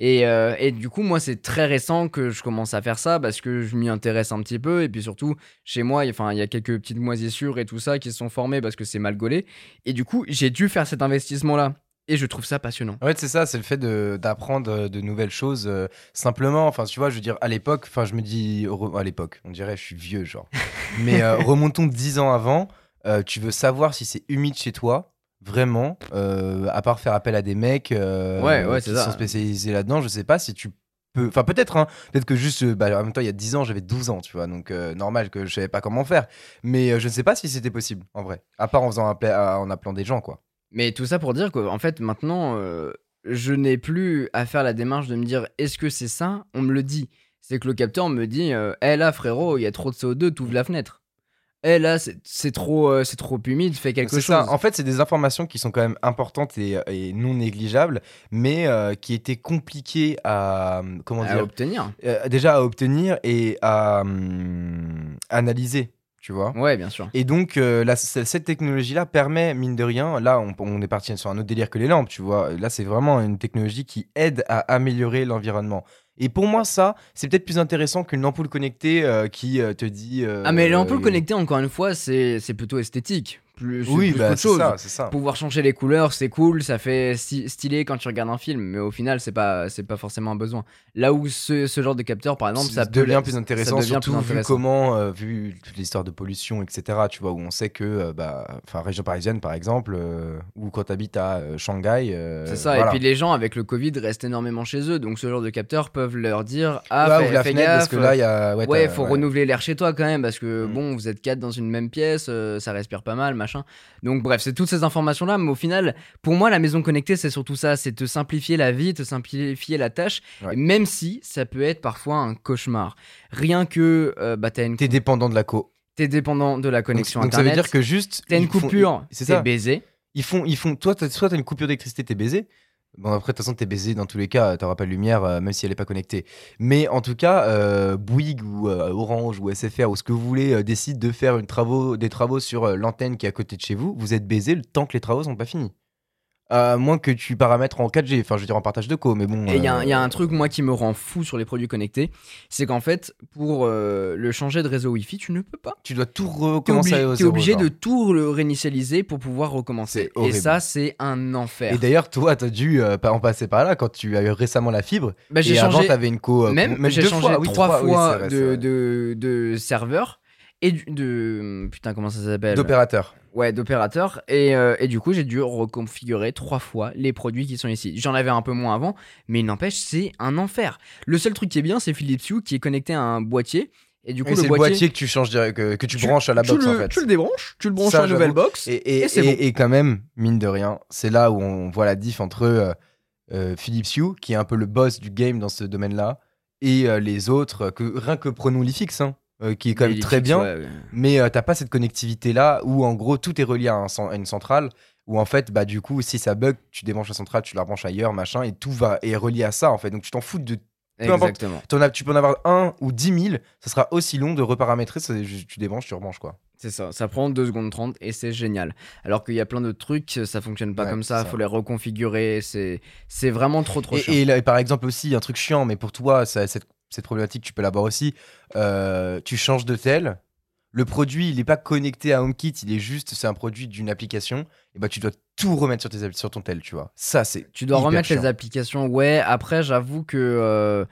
Et, euh, et du coup, moi, c'est très récent que je commence à faire ça parce que je m'y intéresse un petit peu. Et puis surtout, chez moi, il y a- enfin, il y a quelques petites moisissures et tout ça qui se sont formées parce que c'est mal gaulé. Et du coup, j'ai dû faire cet investissement-là Et je trouve ça passionnant. Ouais, c'est ça, c'est le fait de- d'apprendre euh, de nouvelles choses euh, simplement. Enfin, tu vois, je veux dire, à l'époque, enfin, je me dis, à l'époque, on dirait, je suis vieux, genre. Mais euh, remontons 10 ans avant, euh, tu veux savoir si c'est humide chez toi, vraiment, à part faire appel à des mecs Ouais, ouais, qui c'est ça. sont spécialisés là-dedans, je sais pas si tu peux. Enfin, peut-être, hein, peut-être que juste, bah, en même temps, il y a 10 ans, j'avais 12 ans, tu vois, donc euh, normal que je savais pas comment faire. Mais euh, je ne sais pas si c'était possible, en vrai. À part en, faisant appel en appelant des gens, quoi. Mais tout ça pour dire qu'en fait, maintenant, euh, je n'ai plus à faire la démarche de me dire est-ce que c'est ça On me le dit. C'est que le capteur me dit euh, Eh là, frérot, il y a trop de CO2, t'ouvres la fenêtre. Eh là, c'est trop, euh, c'est trop humide, fais quelque chose. ça. En fait, c'est des informations qui sont quand même importantes et, et non négligeables, mais euh, qui étaient compliquées à comment à dire? obtenir. déjà à obtenir et à hum, analyser, tu vois. Ouais, bien sûr. Et donc, euh, cette technologie-là permet, mine de rien, là, on, on est parti sur un autre délire que les lampes, tu vois. Là, c'est vraiment une technologie qui aide à améliorer l'environnement. Et pour moi, ça, c'est peut-être plus intéressant qu'une ampoule connectée euh, qui euh, te dit. euh, Ah, mais l'ampoule euh, connectée, encore une fois, c'est c'est plutôt esthétique. Plus, Oui, plus bah, chose. ça, ça. Pouvoir changer les couleurs, c'est cool, ça fait sti- stylé quand tu regardes un film, mais au final, c'est pas, c'est pas forcément un besoin. Là où ce, ce genre de capteur, par exemple, ça, devient plus intéressant, devient surtout plus vu intéressant. comment, euh, vu toute l'histoire de pollution, etc. Tu vois, où on sait que, euh, bah, enfin, région parisienne par exemple, euh, ou quand tu habites à Shanghai. C'est ça, voilà. et puis les gens avec le Covid restent énormément chez eux, donc ce genre de capteurs peuvent leur dire Ah, Ouais, la fenêtre gaffe, parce que là, il y a. Ouais, Ouais, faut renouveler l'air chez toi quand même parce que Mm. bon, vous êtes quatre dans une même pièce, ça respire pas mal, machin. Donc bref, c'est toutes ces informations là, mais au final, pour moi, la maison connectée, c'est surtout ça, c'est te simplifier la vie, te simplifier la tâche, Ouais. même si ça peut être parfois un cauchemar. Rien que euh, bah t'as une, T'es dépendant de la co. t'es dépendant de la connexion donc, donc ça veut dire que juste. T'as une ils font- coupure, C'est t'es baisé. Ils font, ils font. Toi, t'as- soit t'as une coupure d'électricité, t'es baisé. Bon, après, de toute façon, t'es baisé dans tous les cas, t'auras pas de lumière, euh, même si elle est pas connectée. Mais en tout cas, euh, Bouygues ou euh, Orange ou SFR ou ce que vous voulez décide de faire une travaux, des travaux sur l'antenne qui est à côté de chez vous, vous êtes baisé le temps que les travaux sont pas finis. À moins que tu paramètres en 4G, enfin, je veux dire en partage de co, mais bon. Et il y, a un- euh, y a un truc, moi, qui me rend fou sur les produits connectés, c'est qu'en fait, pour euh, le changer de réseau Wi-Fi, tu ne peux pas. Tu dois tout recommencer à t'es zéro, obligé genre. de tout le réinitialiser pour pouvoir recommencer. Et ça, c'est un enfer. Et d'ailleurs, toi, t'as dû euh, en passer par là quand tu as eu récemment la fibre. Bah, j'ai changé, t'avais une co. euh, même, j'ai changé fois, oui, trois fois vrai, de serveur et du- de. Putain, comment ça s'appelle? D'opérateur. Ouais, d'opérateur. Et, euh, et du coup, j'ai dû reconfigurer trois fois les produits qui sont ici. J'en avais un peu moins avant, mais il n'empêche, c'est un enfer. Le seul truc qui est bien, c'est Philips Hue qui est connecté à un boîtier. Et du coup, c'est le le boîtier, que tu changes que, que tu, Tu- branches à la box le, en fait. tu le débranches, tu le branches Ça, à une nouvelle box. Et, et, et bon. et quand même, mine de rien, c'est là où on voit la diff entre euh, euh, Philips Hue, qui est un peu le boss du game dans ce domaine-là, et euh, les autres, que, rien que prenons l'IFIX, hein, euh, qui est quand même il très bien, ouais, ouais. mais euh, t'as pas cette connectivité-là où en gros tout est relié à, un cen- à une centrale, où en fait, bah du coup, si ça bug, tu débranches la centrale, tu la branches ailleurs, machin, et tout va est relié à ça en fait. Donc tu t'en fous de Peu importe. As- tu peux en avoir un ou 10 000, ça sera aussi long de reparamétrer, juste- tu débranches, tu rebranches quoi. C'est ça, ça prend 2 secondes 30 et c'est génial. Alors qu'il y a plein de trucs, ça fonctionne pas Ouais, comme ça, ça. faut les reconfigurer, c'est vraiment trop trop chiant. Et, et là, par exemple aussi, un truc chiant, mais pour toi, ça- cette, cette problématique, tu peux l'avoir aussi. euh, tu changes de tel, le produit, il n'est pas connecté à HomeKit, il est juste, c'est un produit d'une application, et bah tu dois tout remettre sur, tes, sur ton tel, tu vois. Ça, c'est. Tu dois remettre chiant. les applications, ouais. Après, j'avoue que. euh,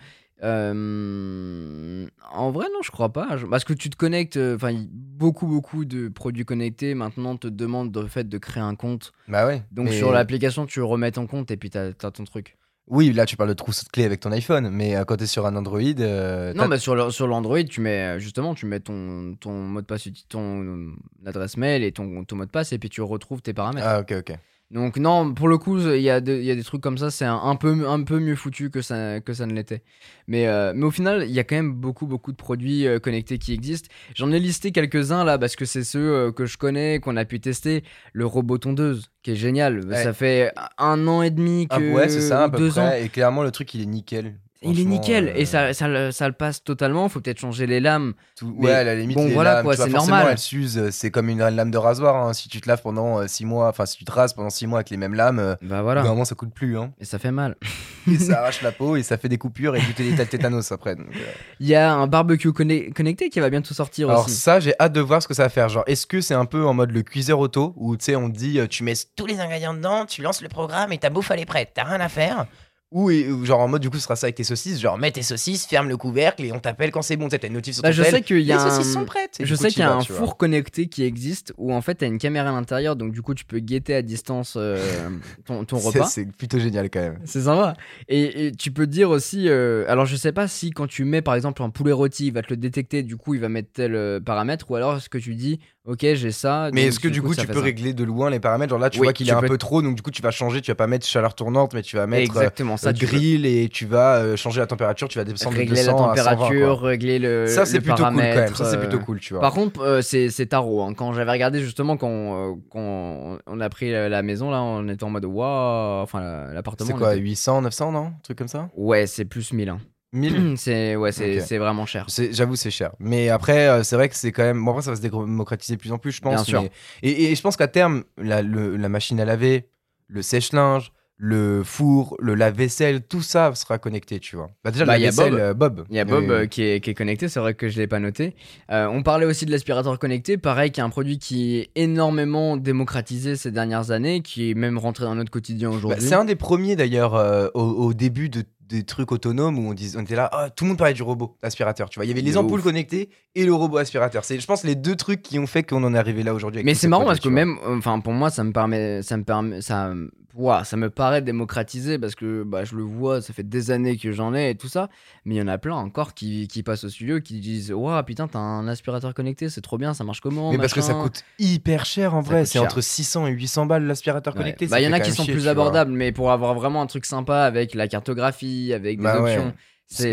euh, en vrai, non, je crois pas. Parce que tu te connectes. Enfin, beaucoup, beaucoup de produits connectés maintenant te demandent le fait de créer un compte. Bah ouais. Donc, mais- sur l'application, tu remets ton compte et puis t'as as ton truc. Oui, là, tu parles de trousseau de clés avec ton iPhone, mais euh, quand t'es sur un Android. euh, Non, t'as- bah sur l'Android, tu mets justement, tu mets ton, ton mot de passe, ton euh, adresse mail et ton, ton mot de passe et puis tu retrouves tes paramètres. Ah, ok, ok. Donc non, pour le coup, il y, a y des trucs comme ça, c'est un, un peu, un peu mieux foutu que ça, que ça ne l'était. Mais, euh, mais au final, il y a quand même beaucoup, beaucoup de produits euh, connectés qui existent. J'en ai listé quelques-uns là, parce que c'est ceux euh, que je connais, qu'on a pu tester. Le robot tondeuse, qui est génial. Ouais. Ça fait un an et demi que... Ah, ouais, c'est ça, à peu deux près. ans. Et clairement, le truc, il est nickel. Il est nickel. euh, Et ça, ça, le- ça le passe totalement. Faut peut-être changer les lames. Tout- ouais, à la limite, bon, les voilà, lames, quoi, c'est normal. elles s'usent, euh, c'est comme une lame de rasoir. hein. Si tu te laves pendant 6 mois, enfin, si tu te rases pendant 6 mois avec les mêmes lames, euh, Bah voilà. normalement, ça coûte plus. Hein. Et ça fait mal. Et ça arrache la peau et ça fait des coupures et du tétanos après. donc, euh. Il y a un barbecue conne- connecté qui va bientôt sortir Alors, aussi. ça, j'ai hâte de voir ce que ça va faire. Genre, est-ce que c'est un peu en mode le cuiseur auto où tu sais, on te dit, euh, tu mets tous les ingrédients dedans, tu lances le programme et ta bouffe elle est prête, t'as rien à faire ou genre en mode du coup ce sera ça avec tes saucisses genre mets tes saucisses ferme le couvercle et on t'appelle quand c'est bon t'as une notif sur Bah, ton je tel, sais qu'il y a les un... saucisses sont prêtes Je sais qu'il y a un vois. four connecté qui existe où en fait t'as une caméra à l'intérieur donc du coup tu peux guetter à distance euh, ton, ton C'est- repas. c'est plutôt génial quand même C'est sympa. Et, et tu peux dire aussi. euh, alors, je sais pas si quand tu mets par exemple un poulet rôti, il va te le détecter, du coup, il va mettre tel euh, paramètre, ou alors est-ce que tu dis, ok, j'ai ça. Mais est-ce que du coup, tu peux ça. régler de loin les paramètres? Genre là, tu Oui, vois qu'il est un peu trop, donc du coup, tu vas changer, tu vas pas mettre chaleur tournante, mais tu vas mettre euh, Exactement, ça, euh, tu grill et tu vas euh, changer la température, tu vas descendre de régler 200 la à 120, quoi. température, régler le. Ça, c'est plutôt cool quand même. Ça, c'est euh, plutôt cool, tu vois. Par contre, euh, c'est tarot. hein. Quand j'avais regardé justement quand, euh, quand on a pris la, maison, là, on était en mode waouh. Enfin, la- l'appartement. c'est quoi, était- 800, 900, non? Un truc comme ça? Ouais, c'est plus 1000. hein. 1000 c'est ouais, c'est Ok. c'est vraiment cher. J'avoue, c'est cher. Mais après, euh, c'est vrai que c'est quand même. Bon, après, ça va se démocratiser de plus en plus, je pense. Bien sûr. mais- Et, et je pense qu'à terme, la, le- la machine à laver, le sèche-linge, le four, le lave-vaisselle, tout ça sera connecté, tu vois. Bah, déjà, Bah, le il y a Bob. euh, Bob. Il y a Bob Euh, euh, qui, est, qui est connecté, c'est vrai que je l'ai pas noté. Euh, on parlait aussi de l'aspirateur connecté, pareil, qui est un produit qui est énormément démocratisé ces dernières années, qui est même rentré dans notre quotidien bah, aujourd'hui. c'est un des premiers d'ailleurs euh, au, au début de, des trucs autonomes où on, dis- on était là, Ah, tout le monde parlait du robot aspirateur, tu vois. Il y avait les De ampoules ouf. connectées et le robot aspirateur. C'est, je pense, les deux trucs qui ont fait qu'on en est arrivé là aujourd'hui. Mais c'est ces marrant parce que même, enfin pour moi, ça me permet, ça me permet, ça, ouah, ça me paraît démocratisé parce que bah, je le vois, ça fait des années que j'en ai et tout ça. Mais il y en a plein encore qui, qui passent au studio qui disent, waouh putain, t'as un aspirateur connecté, c'est trop bien, ça marche comment Mais parce que ça coûte hyper cher en Ça vrai. C'est entre 600 et 800 balles l'aspirateur Ouais. connecté. Bah, il y en a qui sont chier, plus abordables, mais pour avoir vraiment un truc sympa avec la cartographie, avec des Bah options,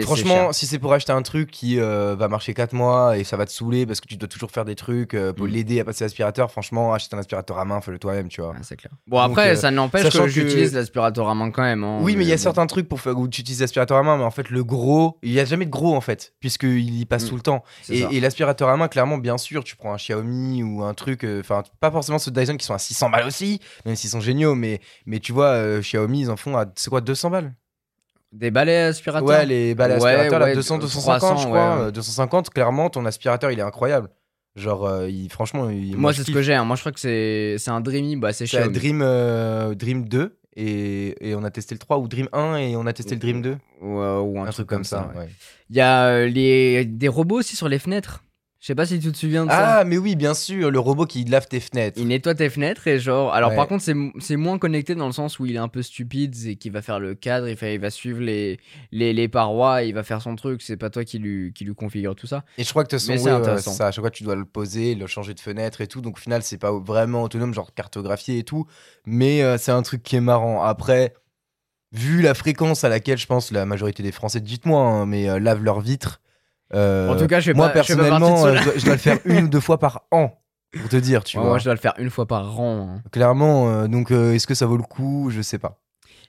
Franchement, si c'est pour acheter un truc qui euh, va marcher 4 mois et ça va te saouler parce que tu dois toujours faire des trucs euh, pour Mm. l'aider à passer l'aspirateur, franchement, achète un aspirateur à main, fais-le toi-même, tu vois. Ouais, c'est clair. Bon, Donc, après, euh, ça n'empêche que, que- j'utilise l'aspirateur à main quand même. hein, Oui, mais il y a bon. certains trucs pour faire où tu utilises l'aspirateur à main, mais en fait, le gros, il y a jamais de gros en fait, puisqu'il y passe Mm. tout le temps. Et, et l'aspirateur à main, clairement, bien sûr, tu prends un Xiaomi ou un truc, enfin, pas forcément ceux de Dyson qui sont à 600 balles aussi, même s'ils sont géniaux, mais, mais tu vois, Xiaomi, ils en font à, c'est quoi, 200 balles? Des balais aspirateurs Ouais, les balles Ouais, aspirateurs, là, ouais, 200, 250, 300, je crois. ouais. euh, 250, clairement, ton aspirateur, il est incroyable. Genre, euh, il, franchement, il, Moi, c'est ce que j'ai. hein. Moi, je crois que c'est c'est un Dreamy. Bah, c'est Xiaomi. Dream, euh, Dream 2, et, et on a testé le 3, ou Dream 1, et on a testé le Dream 2. Ou, ou un, Un, truc comme ça, ouais. Il y a euh, les... des robots aussi sur les fenêtres. Je sais pas si tu te souviens de ça. Ah, mais oui, bien sûr, le robot qui lave tes fenêtres. Il nettoie tes fenêtres et genre. Alors, Ouais. par contre, c'est moins connecté dans le sens où il est un peu stupide et qu'il va faire le cadre, il, fait, il va suivre les, les, les parois, il va faire son truc. C'est pas toi qui lui, qui lui configure tout ça. Et je crois que de toute façon, ça, à chaque fois tu dois le poser, le changer de fenêtre et tout. Donc au final, c'est pas vraiment autonome, genre cartographié et tout. Mais euh, c'est un truc qui est marrant. Après, vu la fréquence à laquelle je pense la majorité des Français, dites-moi, hein, mais euh, lavent leurs vitres. Euh, En tout cas, je fais moi pas- personnellement, euh, je, dois, je dois le faire une ou deux fois par an. Pour te dire, tu Ouais, vois. moi, je dois le faire une fois par an. hein. Clairement, euh, donc euh, est-ce que ça vaut le coup? Je sais pas.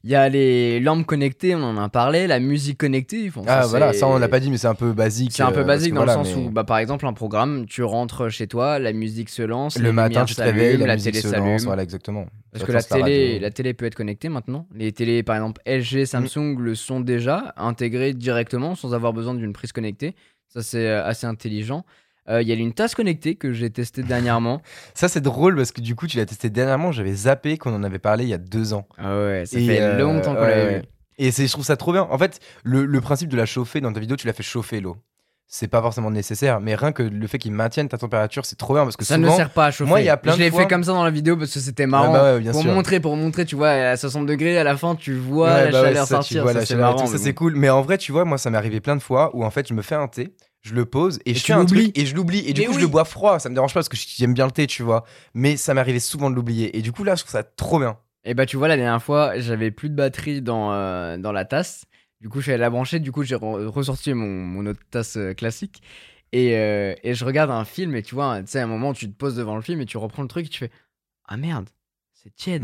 Il y a les lampes connectées, on en a parlé, la musique connectée. ah voilà, ça on l'a pas dit, mais c'est un peu basique. C'est un peu basique dans le sens mais où, bah, par exemple, un programme, tu rentres chez toi, la musique se lance, le matin tu te réveilles, la, la musique télé se s'allume. lance, voilà exactement. Parce que la télé, la télé peut être connectée maintenant. Les télés, par exemple, LG, Samsung le sont déjà intégrés directement sans avoir besoin d'une prise connectée. Ça, c'est euh, assez intelligent. Euh, Il y a une tasse connectée que j'ai testée dernièrement. Ça, c'est drôle parce que du coup, tu l'as testé dernièrement. J'avais zappé qu'on en avait parlé il y a deux ans. Ah ouais, ça Et, fait euh, longtemps qu'on ouais, l'avait ouais. vu. Et je trouve ça trop bien. En fait, le, le principe de la chauffer dans ta vidéo, tu l'as fait chauffer l'eau. C'est pas forcément nécessaire, mais rien que le fait qu'il maintienne ta température, c'est trop bien parce que Ça souvent, ne sert pas à chauffer. moi, il y a plein je l'ai fois- fait comme ça dans la vidéo parce que c'était marrant. bah ouais, bien pour sûr. montrer, pour montrer, tu vois, à 60 degrés, à la fin, tu vois Ouais, la bah chaleur ça, sortir. vois ça, la c'est marrant. tout, ça c'est bon. cool. Mais en vrai, tu vois, moi, ça m'est arrivé plein de fois où en fait, je me fais un thé, je le pose et, Et je fais un truc et je l'oublie. Et du Mais coup, je le bois froid. Ça me dérange pas parce que j'aime bien le thé, tu vois. Mais ça m'est arrivé souvent de l'oublier. Et du coup, là, je trouve ça trop bien. Et bah tu vois la dernière fois j'avais plus de batterie dans, euh, dans la tasse. Du coup je suis allé la brancher, du coup j'ai re- ressorti mon, mon autre tasse euh, classique. Et, euh, et je regarde un film et tu vois, tu sais à un moment tu te poses devant le film et tu reprends le truc et tu fais Ah merde, c'est tiède.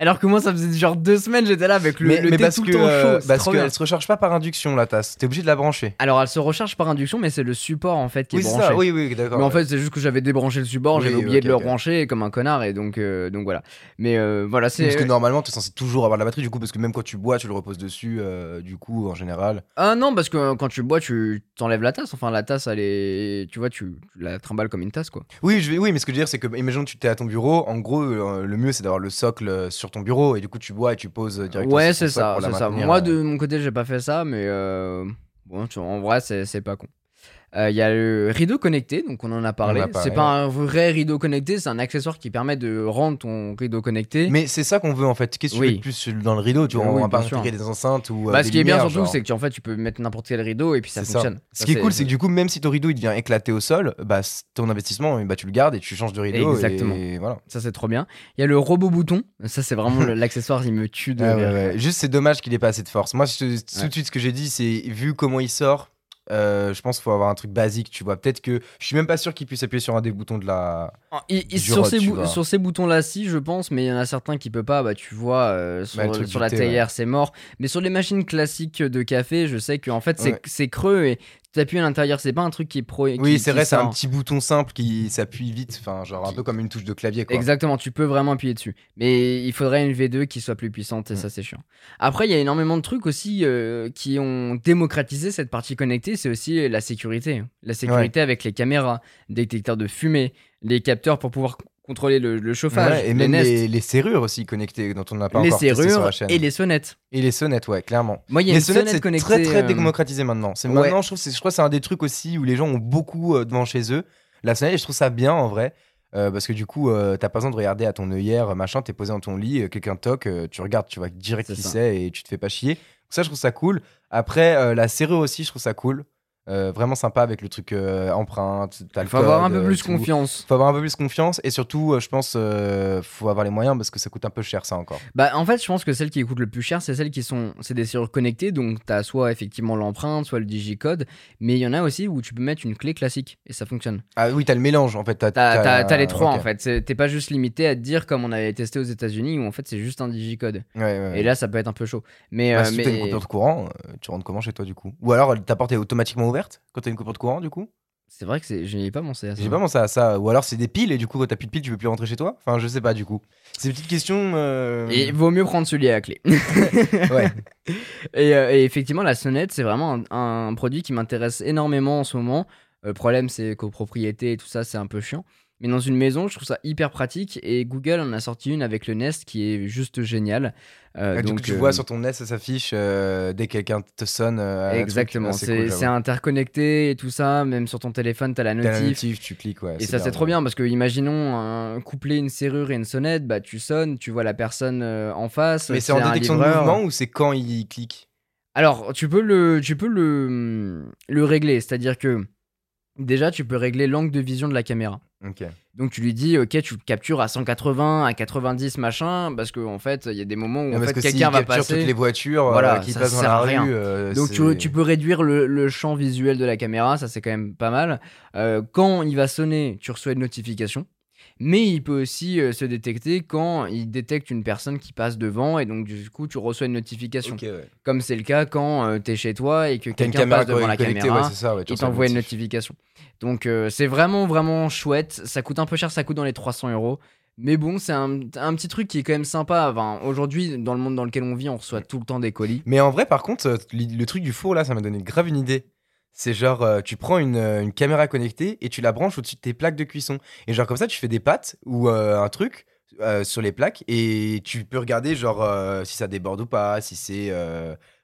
Alors que moi, ça faisait genre deux semaines, j'étais là avec le, mais le mais thé parce tout que le temps euh, chaud. parce qu'elle se recharge pas par induction la tasse. T'es obligé de la brancher. Alors, elle se recharge par induction, mais c'est le support en fait qui Oui, est branché. ça. Oui, oui, d'accord. Mais en fait, c'est juste que j'avais débranché le support, Oui, j'avais oublié de le brancher comme un connard, et donc, euh, donc voilà. Mais euh, voilà, c'est. Parce que normalement, t'es censé toujours avoir de la batterie, du coup, parce que même quand tu bois, tu le reposes dessus, euh, du coup, en général. Ah non, parce que quand tu bois, tu t'enlèves la tasse. Enfin, la tasse, elle est. Tu vois, tu, la trimbales comme une tasse, quoi. Oui, je vais, oui, mais ce que je veux dire, c'est que, imaginons que tu t'es à ton bureau, en gros, le mieux, c'est d'avoir le socle euh, sur ton bureau, et du coup, tu bois et tu poses directement Ouais, c'est ça, ça. Moi, euh. de mon côté, j'ai pas fait ça, mais euh, bon, tu- en vrai, c'est pas con. Euh, Il y a le rideau connecté, donc on en a parlé. C'est pas un vrai rideau connecté, c'est un accessoire qui permet de rendre ton rideau connecté. Mais c'est ça qu'on veut en fait. Qu'est-ce que tu Oui. veux de plus dans le rideau Tu vois, Oui, on va pas intégrer des enceintes ou. euh, bah, des ce qui est bien surtout, c'est que tu- en fait, tu peux mettre n'importe quel rideau et puis ça fonctionne. Ce Ça, qui est cool, c'est que du coup, même si ton rideau il devient éclaté au sol, bah ton investissement, bah, tu le gardes et tu changes de rideau. Exactement. Et voilà. Ça, c'est trop bien. Il y a le robot bouton. Ça, c'est vraiment l'accessoire, il me tue de Ah rire. ouais, ouais. Juste, c'est dommage qu'il ait pas assez de force. Moi, je tout Ouais. de suite, ce que j'ai dit, c'est vu comment il sort. Euh, je pense qu'il faut avoir un truc basique, tu vois. Peut-être que je suis même pas sûr qu'il puisse appuyer sur un des boutons de la. Ah, sur, ces tu bou- vois. sur ces boutons-là, si, je pense, mais il y en a certains qui peuvent pas. Bah, tu vois, euh, sur, Bah, le la thé, théière, c'est mort. Mais sur les machines classiques de café, je sais qu'en fait, c'est Ouais. c'est creux et tu appuies à l'intérieur. C'est pas un truc qui est pro. Oui, c'est vrai, c'est un petit bouton simple qui s'appuie vite, enfin, genre un peu comme une touche de clavier, quoi. Exactement, tu peux vraiment appuyer dessus. Mais il faudrait une V2 qui soit plus puissante et Mm. ça c'est chiant. Après, il y a énormément de trucs aussi euh, qui ont démocratisé cette partie connectée, c'est aussi la sécurité. La sécurité avec les caméras, détecteurs de fumée, les capteurs pour pouvoir contrôler le, le chauffage, Ouais, et les même les, les serrures aussi connectées dont on n'a pas les encore testé sur serrures la chaîne. et les sonnettes. Et les sonnettes, ouais, clairement. Moi, il y a les une sonnettes, sonnette c'est connectée. très très euh, démocratisé maintenant. C'est ouais. maintenant, je trouve, c'est- je crois que c'est un des trucs aussi où les gens ont beaucoup euh, devant chez eux. La sonnette, et je trouve ça bien en vrai. euh, parce que du coup, t'as pas besoin de regarder à ton œillère, machin, t'es posé dans ton lit, quelqu'un toque, tu regardes, tu vois direct qui c'est et tu te fais pas chier. Ça, je trouve ça cool. Après, la serrure aussi, je trouve ça cool. Euh, vraiment sympa avec le truc euh, empreinte. Il faut avoir un peu euh, plus tout. confiance. Faut avoir un peu plus confiance et surtout, euh, je pense, euh, faut avoir les moyens parce que ça coûte un peu cher ça encore. Bah, en fait, je pense que celles qui coûtent le plus cher, c'est celles qui sont. C'est des serrures connectées, donc t'as soit effectivement l'empreinte, soit le digicode. Mais il y en a aussi où tu peux mettre une clé classique et ça fonctionne. Ah oui, t'as le mélange en fait. T'as, t'as les trois en fait. T'es pas juste limité à te dire comme on avait testé aux États-Unis où en fait c'est juste un digicode. Ouais, ouais. Et là, ça peut être un peu chaud. Mais, Bah, si mais... t'as une coupure de courant, tu rentres comment chez toi du coup? Ou alors ta porte est automatiquement ouverte quand t'as une coupure de courant du coup c'est vrai que c'est- je n'y ai pas pensé à ça. J'ai pas pensé à ça. Ou alors c'est des piles et du coup quand t'as plus de piles tu peux plus rentrer chez toi Enfin je sais pas du coup. C'est une petite question. euh, Et il vaut mieux prendre celui à la clé. ouais. et, euh, et effectivement, la sonnette, c'est vraiment un, un produit qui m'intéresse énormément en ce moment. Le problème, c'est copropriété et tout ça, c'est un peu chiant. Mais dans une maison, je trouve ça hyper pratique. Et Google en a sorti une avec le Nest qui est juste génial. Euh, Et du coup donc, tu euh, vois sur ton nez ça s'affiche euh, dès que quelqu'un te sonne. euh. Exactement, Ah, c'est cool, interconnecté et tout ça. Même sur ton téléphone, la T'as la notif. tu cliques ouais. Et ça, c'est trop bien parce que, imaginons un coupler une serrure et une sonnette, bah tu sonnes, tu vois la personne euh, en face. Mais c'est en détection de mouvement ou c'est quand il clique? Alors, tu peux le, tu peux le, le régler, c'est-à-dire que déjà, tu peux régler l'angle de vision de la caméra. Donc tu lui dis, ok, tu le captures à 180, à 90, machin, parce qu'en en fait, il y a des moments où en fait, que quelqu'un va capture passer. toutes les voitures euh, Voilà, qui ça passent dans sert la à rien. rue. euh, Donc tu, peux réduire le, le champ visuel de la caméra, ça c'est quand même pas mal. Euh, quand il va sonner, tu reçois une notification. Mais il peut aussi euh, se détecter quand il détecte une personne qui passe devant et donc du coup tu reçois une notification. Ouais. Comme c'est le cas quand tu t'es chez toi et que quelqu'un passe devant la caméra. ouais, ça, ouais, t'envoie une notif. notification. Donc euh, c'est vraiment vraiment chouette. Ça coûte un peu cher, ça coûte dans les 300 euros. Mais bon, c'est un, un petit truc qui est quand même sympa. Enfin, Aujourd'hui, dans le monde dans lequel on vit, on reçoit tout le temps des colis. Mais en vrai, par contre, euh, le le truc du four là, ça m'a donné grave une idée. C'est genre, euh, tu prends une, euh, une caméra connectée et tu la branches au-dessus de tes plaques de cuisson. Et genre, comme ça, tu fais des pâtes ou euh, un truc sur les plaques et tu peux regarder, genre, si ça déborde ou pas, si c'est.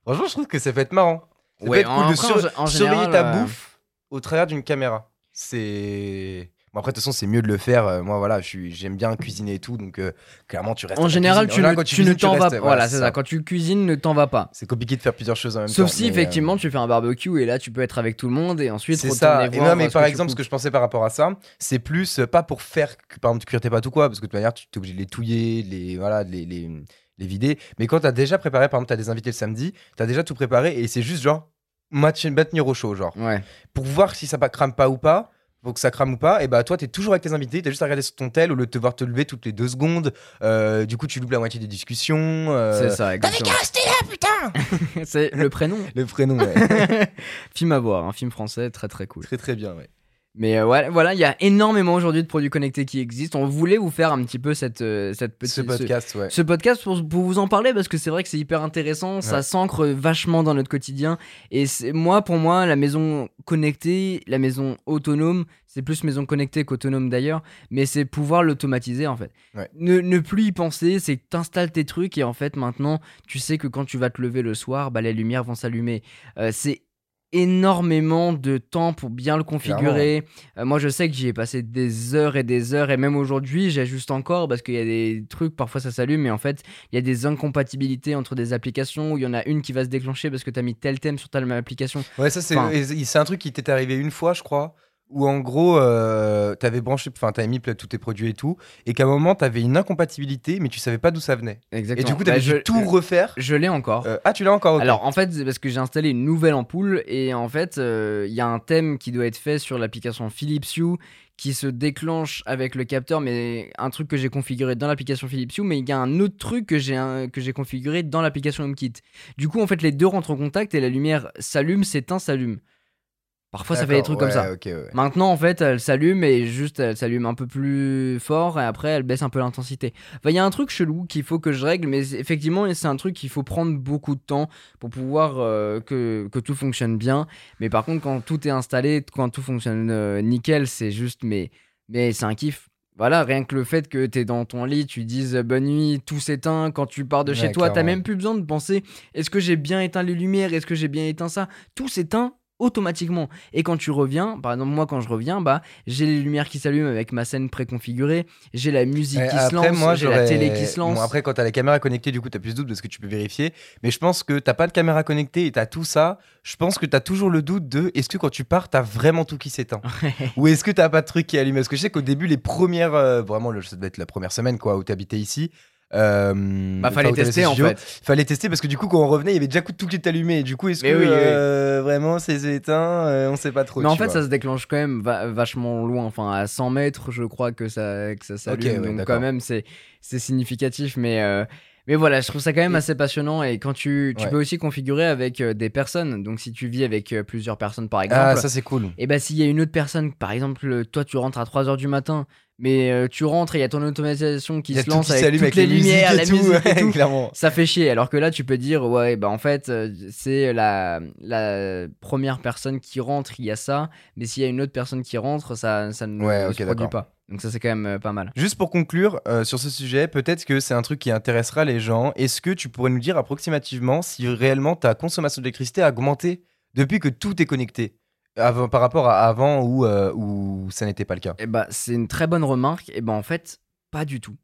Franchement, je trouve que ça peut être marrant. Ça peut en- de sur- en surveiller ta bouffe au travers d'une caméra. C'est. Bon, après, de toute façon, c'est mieux de le faire. Euh, moi, voilà, j'aime bien cuisiner et tout. Donc, euh, clairement, tu restes. En général, tu En général, tu ne t'en vas pas. Voilà, c'est ça. Quand tu cuisines, ne t'en vas pas. C'est compliqué de faire plusieurs choses en même temps. Sauf si euh, effectivement tu fais un barbecue et là tu peux être avec tout le monde et ensuite C'est ça. Et non, mais par exemple, ce que je pensais par rapport à ça, c'est plus pas pour faire, par exemple, cuire tes pâtes ou quoi, parce que de toute manière, tu es obligé de les touiller, les, voilà, les, les, les vider. Mais quand tu as déjà préparé, par exemple, tu as des invités le samedi, tu as déjà tout préparé et c'est juste genre maintenir au chaud, genre. Ouais. Pour voir si ça crame pas ou pas. Pour que ça crame ou pas, et bah toi t'es toujours avec tes invités, t'as juste à regarder sur ton tel au lieu de devoir te lever toutes les deux secondes. Euh, du coup, tu loupes la moitié des discussions. euh, C'est ça, exactement. rester là, putain C'est le prénom. Le prénom, ouais. film à voir, un film français très très cool. très très bien, ouais. Mais euh, ouais, voilà, il y a énormément aujourd'hui de produits connectés qui existent. On voulait vous faire un petit peu cette, euh, cette petite, Ce podcast, ouais. ce podcast pour, pour vous en parler parce que c'est vrai que c'est hyper intéressant, ça s'ancre vachement dans notre quotidien. Et moi, pour moi, la maison connectée, la maison autonome, c'est plus maison connectée qu'autonome d'ailleurs, mais c'est pouvoir l'automatiser en fait. Ouais. Ne, ne plus y penser, c'est que tu installes tes trucs et en fait maintenant, tu sais que quand tu vas te lever le soir, bah, les lumières vont s'allumer. Euh, c'est énormément de temps pour bien le configurer. Euh, moi, je sais que j'y ai passé des heures et des heures, et même aujourd'hui, j'ajuste encore parce qu'il y a des trucs, parfois ça s'allume, mais en fait, il y a des incompatibilités entre des applications où il y en a une qui va se déclencher parce que tu as mis tel thème sur telle application. Ouais, ça c'est Enfin- un truc qui t'est arrivé une fois, je crois, où en gros, euh, t'avais branché, enfin t'avais mis tous tes produits et tout, et qu'à un moment t'avais une incompatibilité, mais tu savais pas d'où ça venait. Exactement. Et du coup, t'avais Bah, je, dû tout refaire. je l'ai encore. Euh, ah, tu l'as encore. Alors en fait, c'est parce que j'ai installé une nouvelle ampoule et en fait, euh, il y a un thème qui doit être fait sur l'application Philips Hue qui se déclenche avec le capteur, mais un truc que j'ai configuré dans l'application Philips Hue, mais il y a un autre truc que j'ai que j'ai configuré dans l'application HomeKit. Du coup, en fait, les deux rentrent en contact et la lumière s'allume, s'éteint, s'allume. Parfois, ça fait des trucs comme ça. ouais. Maintenant, en fait, elle s'allume et juste, elle s'allume un peu plus fort et après, elle baisse un peu l'intensité. Enfin, il y a un truc chelou qu'il faut que je règle, mais effectivement, c'est un truc qu'il faut prendre beaucoup de temps pour pouvoir euh, que, que tout fonctionne bien. Mais par contre, quand tout est installé, quand tout fonctionne euh, nickel, c'est juste, mais, mais c'est un kiff. Voilà, rien que le fait que tu es dans ton lit, tu dises euh, bonne nuit, tout s'éteint. Quand tu pars de chez toi, t'as même plus besoin de penser est-ce que j'ai bien éteint les lumières, est-ce que j'ai bien éteint ça? Tout s'éteint automatiquement. Et quand tu reviens, par exemple, moi quand je reviens, bah j'ai les lumières qui s'allument avec ma scène préconfigurée, j'ai la musique qui se lance, moi, j'ai la télé qui se lance. Bon, après, quand t'as la caméra connectée, du coup, t'as plus de doute parce que tu peux vérifier. Mais je pense que t'as pas de caméra connectée et t'as tout ça. Je pense que t'as toujours le doute de est-ce que quand tu pars, t'as vraiment tout qui s'éteint? Ou est-ce que t'as pas de truc qui est allumé Parce que je sais qu'au début, les premières. euh, vraiment, ça devait être la première semaine, quoi, où t'habitais ici. Euh, bah fallait tester en fait. Fallait tester parce que du coup, quand on revenait, il y avait déjà tout qui était allumé. Et du coup, est-ce que oui, euh, vraiment c'est éteint Euh, On sait pas trop. Mais en fait, vois. ça se déclenche quand même va- vachement loin. Enfin, à 100 mètres, je crois que ça, que ça s'allume. ouais, Donc, quand même, c'est c'est significatif. Mais, euh, mais voilà, je trouve ça quand même assez passionnant. Et quand tu, tu Ouais. peux aussi configurer avec euh, des personnes. Donc, si tu vis avec euh, plusieurs personnes, par exemple, Ah, ça c'est cool. et bah s'il y a une autre personne, par exemple, toi tu rentres à 3h du matin, mais euh, tu rentres et il y a ton automatisation qui se lance qui avec toutes les musiques lumières, et la tout, musique et ouais, tout. clairement. Ça fait chier, alors que là tu peux dire ouais bah en fait euh, c'est la, la première personne qui rentre, il y a ça, mais s'il y a une autre personne qui rentre, ça, ça ne Ouais, se produit pas. Donc ça c'est quand même euh, pas mal. Juste pour conclure euh, sur ce sujet, peut-être que c'est un truc qui intéressera les gens. Est-ce que tu pourrais nous dire approximativement si réellement ta consommation d'électricité a augmenté depuis que tout est connecté? Avant, par rapport à avant où, euh, où ça n'était pas le cas? Et bah c'est une très bonne remarque, et bah en fait pas du tout.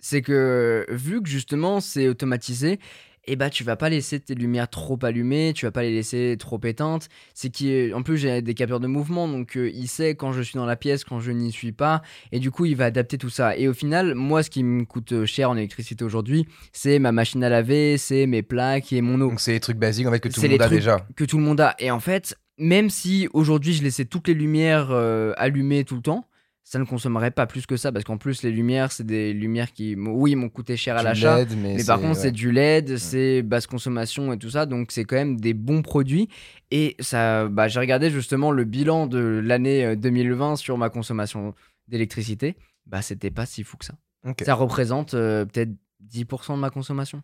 C'est que vu que justement c'est automatisé, et bah tu vas pas laisser tes lumières trop allumées, tu vas pas les laisser trop éteintes. C'est qu'en plus j'ai des capteurs de mouvement, donc euh, il sait quand je suis dans la pièce, quand je n'y suis pas, et du coup il va adapter tout ça. Et au final, moi ce qui me coûte euh, cher en électricité aujourd'hui, c'est ma machine à laver, c'est mes plaques et mon eau Donc c'est des trucs basiques en fait que tout le monde les a trucs- déjà. que tout le monde a. Et en fait, même si aujourd'hui je laissais toutes les lumières euh, allumées tout le temps, ça ne consommerait pas plus que ça parce qu'en plus les lumières c'est des lumières qui oui m'ont coûté cher à l'achat mais, mais par contre c'est du LED c'est basse consommation et tout ça donc c'est quand même des bons produits. Et ça bah, j'ai regardé justement le bilan de l'année euh, 2020 sur ma consommation d'électricité. Bah c'était pas si fou que ça. Ça représente euh, peut-être 10% de ma consommation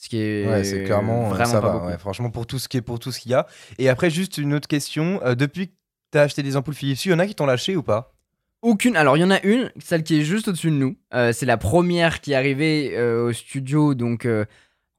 ce qui est Ouais, c'est clairement euh, vraiment ça pas va. ouais, franchement, pour tout ce qui est pour tout ce qu'il y a. Et après, juste une autre question. euh, depuis que t'as acheté des ampoules Philips, il y en a qui t'ont lâché ou pas? Aucune. Alors, il y en a une, celle qui est juste au-dessus de nous. Euh, c'est la première qui est arrivée euh, au studio, donc. euh,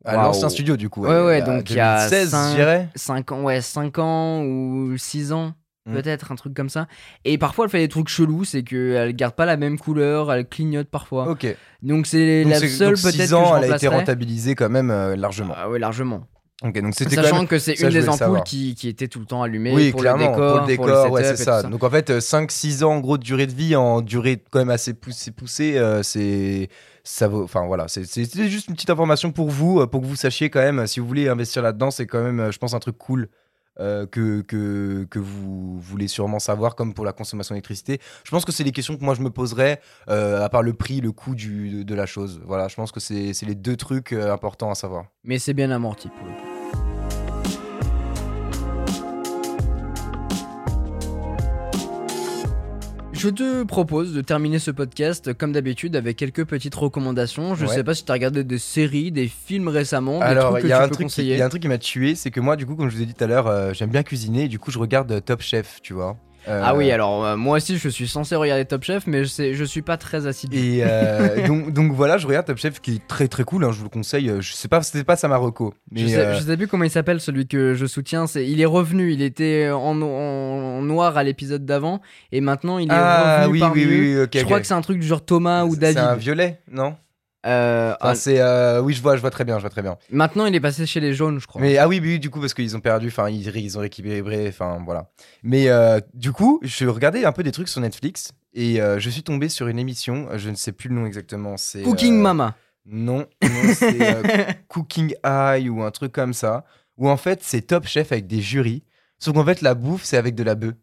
À l'ancien studio, du coup. Ouais, ouais, donc il y a 2016, cinq- je dirais. 5 ans, ouais, 5 ans ou 6 ans, Mm. peut-être, un truc comme ça. Et parfois, elle fait des trucs chelous, c'est qu'elle garde pas la même couleur, elle clignote parfois. Ok. Donc, c'est la seule peut-être six que ans, je elle a été rentabilisée quand même euh, largement. Ah ouais, largement. Ok, donc Sachant même. que c'est une des ampoules qui, qui était tout le temps allumée Oui, pour, clairement, le décor, pour le décor, ouais, c'est ça. Donc en fait, 5-6 ans en gros de durée de vie, en durée quand même assez poussée, poussée euh, c'est ça vaut. Enfin voilà, c'est- juste une petite information pour vous, euh, pour que vous sachiez quand même, si vous voulez investir là-dedans, c'est quand même, euh, je pense, un truc cool euh, que, que, que vous voulez sûrement savoir, comme pour la consommation d'électricité. Je pense que c'est les questions que moi je me poserais, euh, à part le prix, le coût du, de, de la chose. Voilà, je pense que c'est les deux trucs euh, importants à savoir. Mais c'est bien amorti pour le coup. Je te propose de terminer ce podcast comme d'habitude avec quelques petites recommandations. Je Ouais. sais pas si tu as regardé des séries, des films récemment, Alors, trucs il que y, a tu un peux truc qui- conseiller. il y a un truc qui m'a tué, c'est que moi, du coup, comme je vous ai dit tout à l'heure, euh, j'aime bien cuisiner, et du coup, je regarde euh, Top Chef, tu vois. Euh, Ah oui, alors euh, moi aussi je suis censé regarder Top Chef, mais je, je suis pas très assidu. Et euh, donc, donc voilà, je regarde Top Chef qui est très très cool, hein, je vous le conseille. Je sais pas, c'était pas ça Marocco. Mais je, sais, je sais plus comment il s'appelle celui que je soutiens. C'est, il est revenu. Il était en, en noir à l'épisode d'avant et maintenant il est ah revenu oui, parmi oui, oui, oui, ok. je crois que c'est un truc du genre Thomas ou David. C'est un violet, non? Euh, Enfin, c'est euh, oui, je vois, je vois très bien, je vois très bien. maintenant il est passé chez les jaunes, je crois. Mais ah oui, oui, du coup parce qu'ils ont perdu, enfin ils, ils ont récupéré, enfin voilà. Mais euh, du coup, je regardais un peu des trucs sur Netflix et je suis tombé sur une émission, je ne sais plus le nom exactement. C'est Cooking Mama. Non, non, c'est Cooking Eye ou un truc comme ça. Où en fait c'est Top Chef avec des jurys. Sauf qu'en fait la bouffe c'est avec de la bœuf.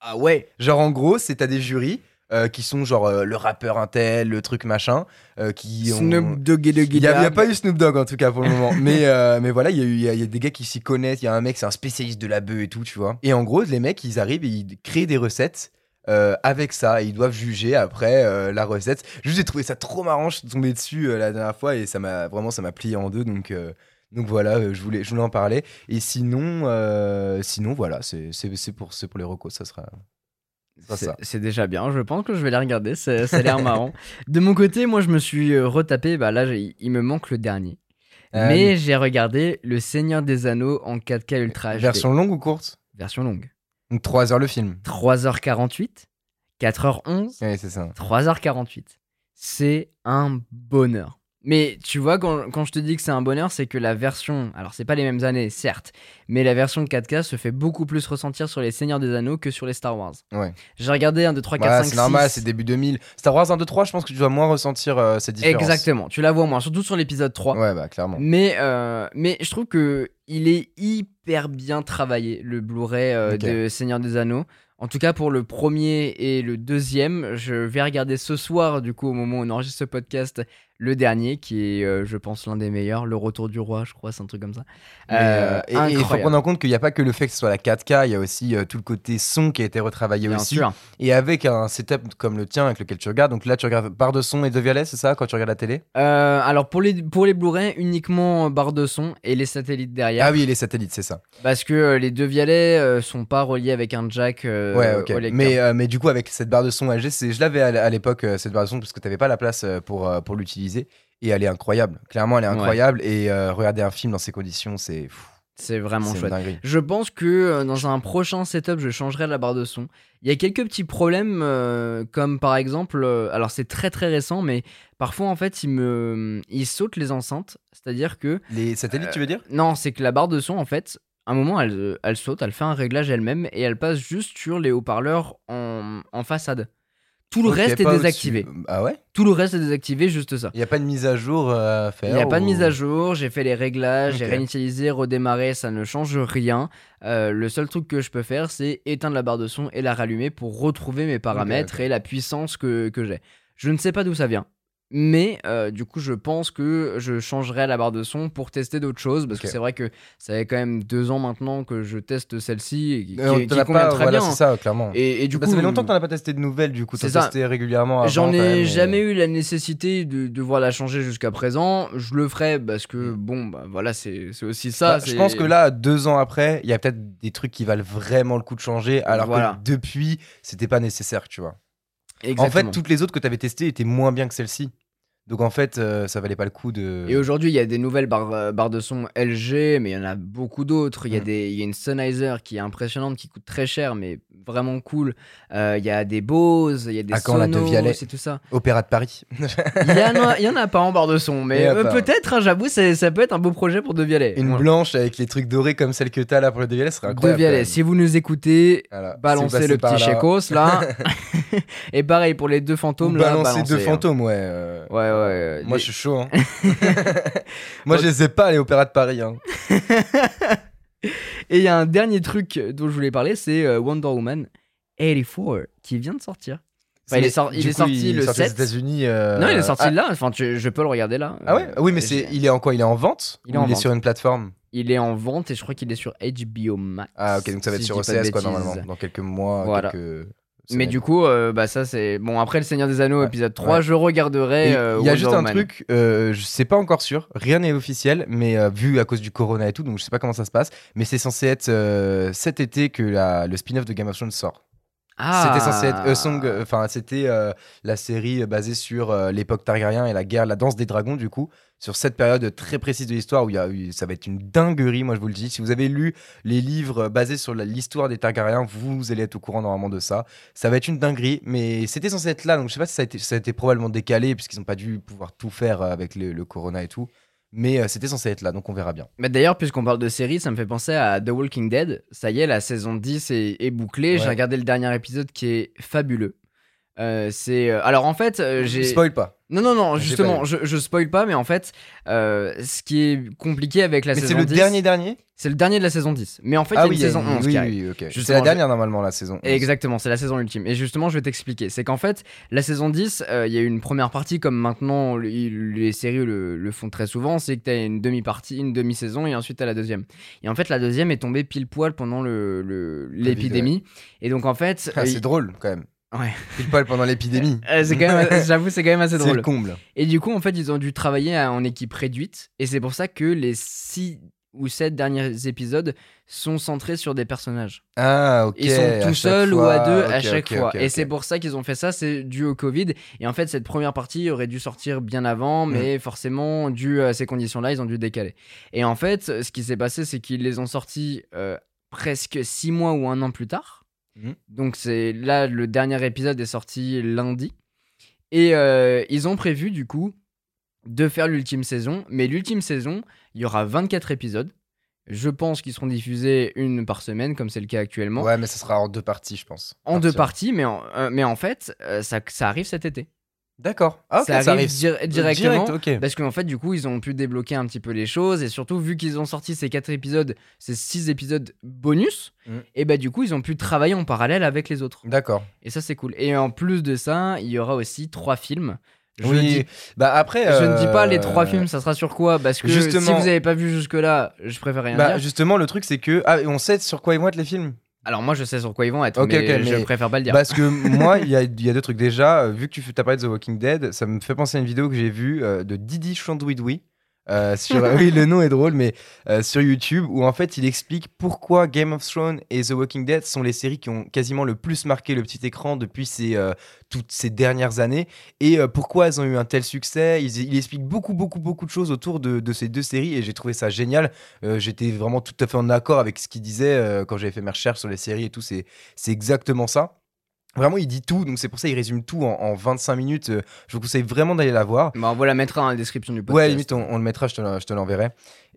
Ah ouais. Genre en gros c'est t'as des jurys euh, qui sont genre euh, le rappeur intel, le truc machin, euh, qui ont. Snoop Dogg et Il n'y a, il y a pas eu Snoop Dogg en tout cas pour le moment. mais, mais voilà, il y, y y a des gars qui s'y connaissent. Il y a un mec, c'est un spécialiste de la bœuf et tout, tu vois. Et en gros, les mecs, ils arrivent et ils créent des recettes. avec ça, et ils doivent juger après la recette. Juste, j'ai trouvé ça trop marrant. Je suis tombé dessus la dernière fois et ça m'a vraiment, ça m'a plié en deux. Donc, donc voilà, euh, je voulais, je voulais en parler. Et sinon, euh, sinon voilà, c'est pour, pour les recos, ça sera. C'est, déjà bien, je pense que je vais les regarder, ça, a l'air marrant. De mon côté, moi je me suis euh, retapé, bah là il me manque le dernier. Euh, Mais j'ai regardé Le Seigneur des Anneaux en 4K Ultra HD. version longue ou courte? Version longue. Donc 3 heures le film. 3h48, 4h11, Oui, c'est ça. 3h48. C'est un bonheur. Mais tu vois, quand, quand je te dis que c'est un bonheur, c'est que la version. Alors, c'est pas les mêmes années, certes. Mais la version 4K se fait beaucoup plus ressentir sur les Seigneurs des Anneaux que sur les Star Wars. Ouais. J'ai regardé 1, 2, 3, 4, Ouais, 5, c'est normal, 6. c'est début 2000. Star Wars 1, 2, 3, je pense que tu dois moins ressentir euh, cette différence. Exactement, tu la vois moins, surtout sur l'épisode 3. Ouais, bah clairement. Mais, euh, mais je trouve que il est hyper bien travaillé, le Blu-ray euh, de Seigneur des Anneaux. En tout cas, pour le premier et le deuxième, je vais regarder ce soir, du coup, au moment où on enregistre ce podcast, le dernier, qui est, euh, je pense, l'un des meilleurs, Le Retour du Roi, je crois, c'est un truc comme ça. Euh, euh, et- il faut prendre en compte qu'il n'y a pas que le fait que ce soit la 4K, il y a aussi euh, tout le côté son qui a été retravaillé Bien aussi. sûr. Et avec un setup comme le tien avec lequel tu regardes. Donc là, tu regardes barre de son et de violet, c'est ça, quand tu regardes la télé? Alors, pour les, pour les Blu-ray, uniquement barre de son et les satellites derrière. Ah oui, les satellites, c'est ça. Parce que les deux violets sont pas reliés avec un jack ouais, ok. au. Mais, mais du coup, avec cette barre de son LG, je l'avais à l'époque, cette barre de son, parce que tu n'avais pas la place pour, pour l'utiliser. Et elle est incroyable. Clairement, elle est Ouais. incroyable. Et euh, regarder un film dans ces conditions, c'est c'est vraiment chouette. dinguerie. Je pense que euh, dans un prochain setup, je changerai la barre de son. Il y a quelques petits problèmes, euh, comme par exemple, euh, alors c'est très très récent, mais parfois en fait, il me, il saute les enceintes. C'est-à-dire que Les satellites, tu veux dire? non, c'est que la barre de son en fait, à un moment, elle, elle saute, elle fait un réglage elle-même et elle passe juste sur les haut-parleurs en, en façade. Tout le reste est désactivé. Ah ouais Tout le reste est désactivé, juste ça. Il n'y a pas de mise à jour euh, à faire Il n'y a pas de mise à jour, j'ai fait les réglages, j'ai réinitialisé, redémarré, ça ne change rien. Euh, le seul truc que je peux faire, c'est éteindre la barre de son et la rallumer pour retrouver mes paramètres et la puissance que, que j'ai. Je ne sais pas d'où ça vient. Mais euh, du coup, je pense que je changerai la barre de son pour tester d'autres choses. Parce que c'est vrai que ça fait quand même deux ans maintenant que je teste celle-ci et qui, Euh, qui- pas, très voilà, bien. c'est ça, clairement. Et, et du Bah, coup, ça fait longtemps que t'en as pas testé de nouvelles, du coup, t'as testé régulièrement. J'en ai et- jamais eu la nécessité de devoir la changer jusqu'à présent. Je le ferai parce que, bon, bah voilà, c'est aussi ça. Bah, je pense que là, deux ans après, il y a peut-être des trucs qui valent vraiment le coup de changer, alors Voilà. que depuis, c'était pas nécessaire, tu vois. En fait, toutes les autres que t'avais testées étaient moins bien que celle-ci. Donc en fait, euh, ça valait pas le coup de. Et aujourd'hui, il y a des nouvelles barres, euh, barres de son LG, mais il y en a beaucoup d'autres. Il y, a Mm. des- il y a une Sennheiser qui est impressionnante, qui coûte très cher, mais vraiment cool. Euh, Il y a des Bose, il y a des Ah, quand la Sonos, Devialet. c'est tout ça. Opéra de Paris. Il y, en a- il y en a pas en barre de son, mais peut-être, hein, j'avoue, ça peut être un beau projet pour Devialet. Une Voilà. blanche avec les trucs dorés comme celle que t'as là pour le Devialet, ce serait incroyable. Quand même. si vous nous écoutez, Voilà. Balancez le petit chécos là. Et pareil pour les deux Ou fantômes là. balancez, deux hein. fantômes, ouais. euh, Ouais, ouais. Moi, les- je suis chaud. hein. Moi, je les ai pas, les opéras de Paris. hein. Et il y a un dernier truc dont je voulais parler, c'est euh, Wonder Woman 84 qui vient de sortir. Enfin, il est, sor- il Du est coup, sorti le sorti aux 7. États-Unis. euh, Non, il est sorti ah, là. Enfin, tu- je peux le regarder là. Ah ouais? Euh, Oui, mais c'est, il est en quoi? Il est en vente? Il est Ou en il est vente. sur une plateforme? Il est en vente et je crois qu'il est sur HBO Max. Ah, ok, donc ça va être si sur OCS, quoi, normalement, dans quelques mois. Voilà. quelques Mais du coup, euh, bah ça c'est bon. Après le Seigneur des Anneaux Ouais. épisode 3, Ouais. je regarderai. Euh, Il y a juste un truc, euh, je sais pas encore sûr, rien n'est officiel, mais euh, vu à cause du corona et tout, donc je sais pas comment ça se passe, mais c'est censé être cet été que la- le spin-off de Game of Thrones sort. Ah. C'était censé être A Song, enfin c'était la série basée sur l'époque Targaryen et la guerre, la danse des dragons du coup, sur cette période très précise de l'histoire où il y a eu, ça va être une dinguerie, moi je vous le dis. Si vous avez lu les livres basés sur l'histoire des Targaryens, vous allez être au courant normalement de ça. Ça va être une dinguerie, mais c'était censé être là, donc je sais pas si ça a été, ça a été probablement décalé puisqu'ils n'ont pas dû pouvoir tout faire euh, avec le, le corona et tout. Mais euh, c'était censé être là, donc on verra bien. Mais d'ailleurs, puisqu'on parle de série, ça me fait penser à The Walking Dead. Ça y est, la saison 10 est, est bouclée. J'ai regardé le dernier épisode qui est fabuleux. Euh, c'est euh, alors en fait euh, j'ai Spoil pas. non non non justement je, je spoil pas mais en fait euh, ce qui est compliqué avec la Mais saison c'est le 10 dernier dernier? c'est le dernier de la saison 10 mais en fait il y a Ah une oui, y a saison une- 11 oui, qui arrive. oui. C'est la je- dernière normalement la saison. 11. Exactement, c'est la saison ultime. Et justement, je vais t'expliquer. C'est qu'en fait, la saison 10, euh, il y a eu une première partie, comme maintenant les, les séries le, le font très souvent, c'est que tu as une demi-partie, une demi-saison, et ensuite tu as la deuxième. Et en fait, la deuxième est tombée pile poil pendant le- le- l'épidémie. Et donc, en fait. Ah, c'est drôle quand même. Ouais. Pile poil pendant l'épidémie. euh, c'est quand même, j'avoue, c'est quand même assez C'est drôle. le comble. Et du coup, en fait, ils ont dû travailler en équipe réduite. Et c'est pour ça que les six ou sept derniers épisodes sont centrés sur des personnages. Ah, ok. Ils sont tout seuls ou à deux à chaque fois. Et c'est pour ça qu'ils ont fait ça, c'est dû au Covid. Et en fait, cette première partie aurait dû sortir bien avant, Mm. mais forcément, dû à ces conditions-là, ils ont dû décaler. Et en fait, ce qui s'est passé, c'est qu'ils les ont sortis euh, presque six mois ou un an plus tard. Mhm. Donc c'est là, le dernier épisode est sorti lundi. Et euh, ils ont prévu, du coup, de faire l'ultime saison. Mais l'ultime saison, il y aura 24 épisodes. Je pense qu'ils seront diffusés une par semaine, comme c'est le cas actuellement Ouais, mais ça sera en deux parties, je pense. en deux parties, mais en, euh, mais en fait, euh, ça, ça arrive cet été. D'accord. Ah, ok, ça, arrive, dir- directement. Direct. Parce qu'en fait, du coup, ils ont pu débloquer un petit peu les choses. Et surtout, vu qu'ils ont sorti ces quatre épisodes, ces six épisodes bonus, Mm. et bah du coup, ils ont pu travailler en parallèle avec les autres. D'accord. Et ça, c'est cool. Et en plus de ça, il y aura aussi trois films. Je, oui. dis- Bah après. je ne dis pas les euh, trois films, ça sera sur quoi Parce que si justement- vous n'avez pas vu jusque-là, je préfère rien Bah dire. justement, le truc c'est que ah, on sait sur quoi ils vont être les films. Alors moi, je sais sur quoi ils vont être, Ok, mais je mais- préfère pas le dire. Parce que moi, il y a, y a deux trucs. Déjà, euh, vu que tu as parlé de The Walking Dead, ça me fait penser à une vidéo que j'ai vue euh, de Didi Chandouidoui. Euh, oui, le nom est drôle, mais euh, sur YouTube, où en fait il explique pourquoi Game of Thrones et The Walking Dead sont les séries qui ont quasiment le plus marqué le petit écran depuis euh, toutes ces dernières années, et pourquoi elles ont eu un tel succès? Il, explique beaucoup, beaucoup, beaucoup de choses autour de, de ces deux séries, et j'ai trouvé ça génial. J'étais vraiment tout à fait en accord avec ce qu'il disait quand j'avais fait mes recherches sur les séries et tout, c'est exactement ça. Vraiment, il dit tout, donc c'est pour ça qu'il résume tout en, en 25 minutes. Euh, Je vous conseille vraiment d'aller la voir. Bah, on la mettra dans la description du podcast. Ouais, limite, on, on le mettra, je te, l'enverrai.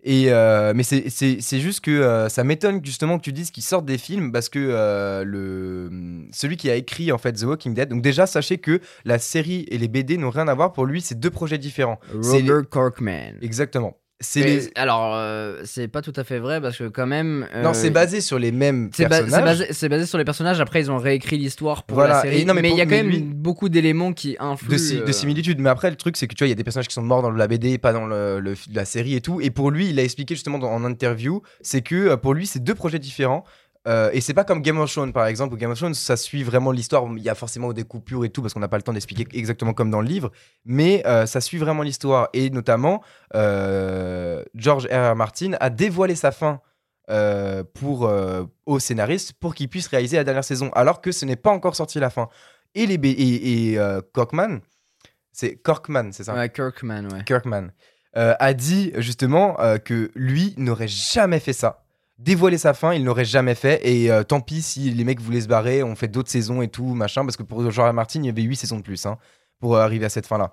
Et euh, mais c'est- juste que euh, ça m'étonne justement que tu dises qu'ils sortent des films parce que euh, le celui qui a écrit en fait The Walking Dead. Donc déjà, sachez que la série et les BD n'ont rien à voir. Pour lui, c'est deux projets différents. Robert Corkman. Exactement. Les... Alors, euh, c'est pas tout à fait vrai parce que quand même. euh, Non, c'est basé sur les mêmes ba- personnages. c'est basé, sur les personnages. Après, ils ont réécrit l'histoire pour Voilà, la série. et non, mais il y a quand même lui- beaucoup d'éléments qui influent. de, si- de euh, similitudes. Mais après, le truc, c'est que tu vois, il y a des personnages qui sont morts dans la BD, pas dans le, le- la série et tout. Et pour lui, il a expliqué justement dans- en interview, c'est que euh, pour lui, c'est deux projets différents. Euh, et c'est pas comme Game of Thrones par exemple, où Game of Thrones ça suit vraiment l'histoire. Il y a forcément des coupures et tout parce qu'on n'a pas le temps d'expliquer exactement comme dans le livre, mais euh, ça suit vraiment l'histoire. Et notamment, euh, George R. R. Martin a dévoilé sa fin pour, au scénariste pour qu'il puisse réaliser la dernière saison, alors que ce n'est pas encore sorti la fin. Et, les, et, et Corkman, c'est Corkman, c'est ça? Ouais, Kirkman, ouais. Kirkman, a dit justement que lui n'aurait jamais fait ça. Dévoiler sa fin, il n'aurait jamais fait. Et euh, tant pis si les mecs voulaient se barrer, on fait d'autres saisons et tout, machin. Parce que pour George. Martin, il y avait 8 saisons de plus hein, pour arriver à cette fin-là.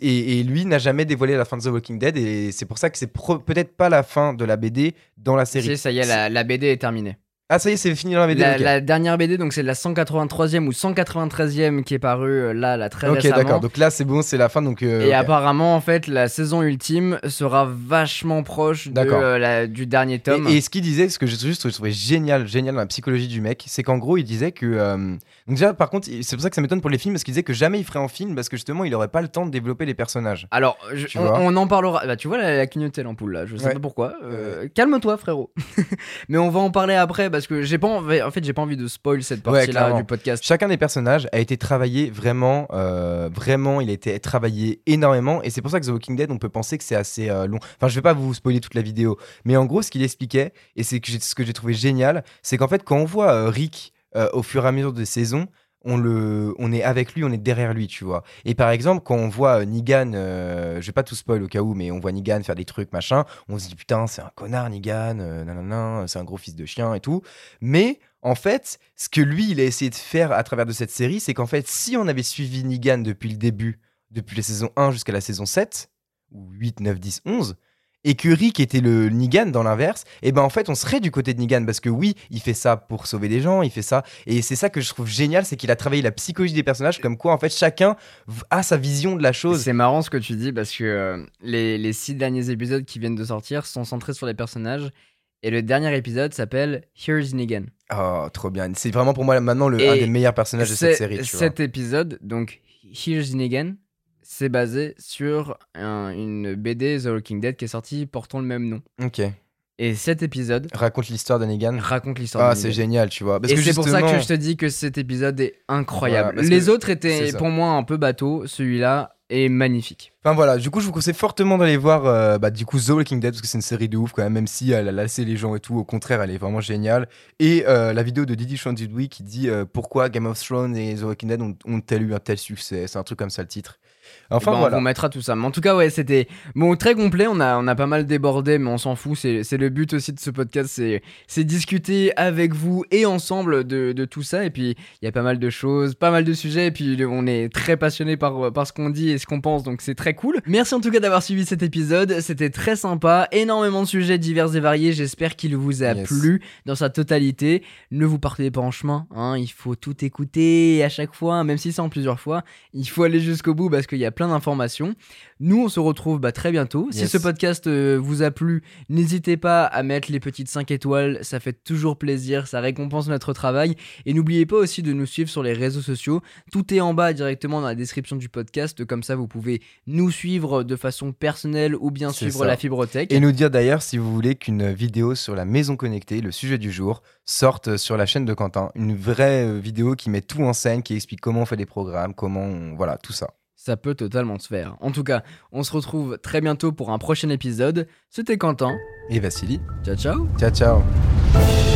Et, lui n'a jamais dévoilé la fin de The Walking Dead. Et c'est pour ça que c'est peut-être pas la fin de la BD dans la série. Ça y est, la BD est terminée. Ah, ça y est, c'est fini dans la BD. La, la dernière BD, donc c'est la 183e ou 193e qui est parue euh, là, là très Ok, récemment. d'accord. Donc là, c'est bon, c'est la fin. Donc, euh, Et apparemment, en fait, la saison ultime sera vachement proche de, D'accord. euh, la- du dernier tome. Et, et ce qu'il disait, ce que j'ai juste trouvé génial, génial dans la psychologie du mec, c'est qu'en gros, il disait que. euh, donc, déjà, par contre, il- c'est pour ça que ça m'étonne pour les films, parce qu'il disait que jamais il ferait un film, parce que justement, il aurait pas le temps de développer les personnages. Alors, je- Tu on, vois on en parlera. Bah, tu vois, la, la clignotée l'ampoule là, je sais Ouais. pas pourquoi. Euh, Calme-toi, frérot. Mais on va en parler après parce que j'ai pas envie, en fait, j'ai pas envie de spoil cette partie-là clairement. du podcast. Chacun des personnages a été travaillé vraiment, euh, vraiment, il a été travaillé énormément, et c'est pour ça que The Walking Dead, on peut penser que c'est assez euh, long. Enfin, je vais pas vous spoiler toute la vidéo, mais en gros, ce qu'il expliquait, et c'est ce que j'ai trouvé génial, c'est qu'en fait, quand on voit euh, Rick au fur et à mesure des saisons, on, le, on est avec lui, on est derrière lui, tu vois. Et par exemple, quand on voit euh, Negan, euh, je vais pas tout spoil au cas où, mais on voit Negan faire des trucs, machin, on se dit putain, c'est un connard, Negan, euh, nanana, c'est un gros fils de chien et tout. Mais en fait, ce que lui, il a essayé de faire à travers de cette série, c'est qu'en fait, si on avait suivi Negan depuis le début, depuis la saison 1 jusqu'à la saison 7, ou 8, 9, 10, 11, et que Rick était le Negan dans l'inverse, et ben en fait, on serait du côté de Negan, parce que oui, il fait ça pour sauver des gens, il fait ça, et c'est ça que je trouve génial, c'est qu'il a travaillé la psychologie des personnages, comme quoi, en fait, chacun a sa vision de la chose. C'est marrant ce que tu dis parce que euh, les, les six derniers épisodes qui viennent de sortir sont centrés sur les personnages. Et le dernier épisode s'appelle Here's Negan. Oh, trop bien. C'est vraiment pour moi maintenant le, un des meilleurs personnages de cette série. Tu vois. cet épisode, donc Here's Negan, c'est basé sur un- une BD The Walking Dead qui est sortie portant le même nom. Ok. Et cet épisode Raconte l'histoire de Negan. raconte l'histoire Ah, de c'est Negan. génial, tu vois. Parce et que c'est pour ça que justement- je te dis que cet épisode est incroyable. Voilà, parce Les que- autres étaient c'est ça. pour moi un peu bateau, celui-là est magnifique. Enfin voilà, du coup, je vous conseille fortement d'aller voir euh, bah, du coup The Walking Dead parce que c'est une série de ouf quand même, même si elle a lassé les gens et tout. Au contraire, elle est vraiment géniale. Et euh, la vidéo de Didi Week qui dit euh, pourquoi Game of Thrones et The Walking Dead ont, ont-elles eu un tel succès. C'est un truc comme ça le titre. Enfin Eh ben, voilà. On mettra tout ça. Mais en tout cas, ouais, c'était bon, très complet. On a, on a pas mal débordé, mais on s'en fout. C'est c'est le but aussi de ce podcast, c'est c'est discuter avec vous et ensemble de, de tout ça. Et puis, il y a pas mal de choses, pas mal de sujets. Et puis, on est très passionné par, par ce qu'on dit et ce qu'on pense, donc c'est très cool. Merci en tout cas d'avoir suivi cet épisode. C'était très sympa. Énormément de sujets divers et variés. J'espère qu'il vous a Yes. plu dans sa totalité. Ne vous partez pas en chemin. Hein. Il faut tout écouter à chaque fois, même si c'est en plusieurs fois. Il faut aller jusqu'au bout parce qu'il y a plein d'informations. Nous, on se retrouve bah, très bientôt. Si ce podcast euh, vous a plu, n'hésitez pas à mettre les petites 5 étoiles. Ça fait toujours plaisir, ça récompense notre travail. Et n'oubliez pas aussi de nous suivre sur les réseaux sociaux. Tout est en bas directement dans la description du podcast. Comme ça, vous pouvez nous suivre de façon personnelle ou bien suivre ça. la fibrothèque. Et nous dire d'ailleurs si vous voulez qu'une vidéo sur la maison connectée, le sujet du jour, sorte sur la chaîne de Quentin. Une vraie euh, vidéo qui met tout en scène, qui explique comment on fait des programmes, comment on... Voilà, tout ça. Ça peut totalement se faire. En tout cas, on se retrouve très bientôt pour un prochain épisode. C'était Quentin. Et Vassili, Ciao ciao ciao ciao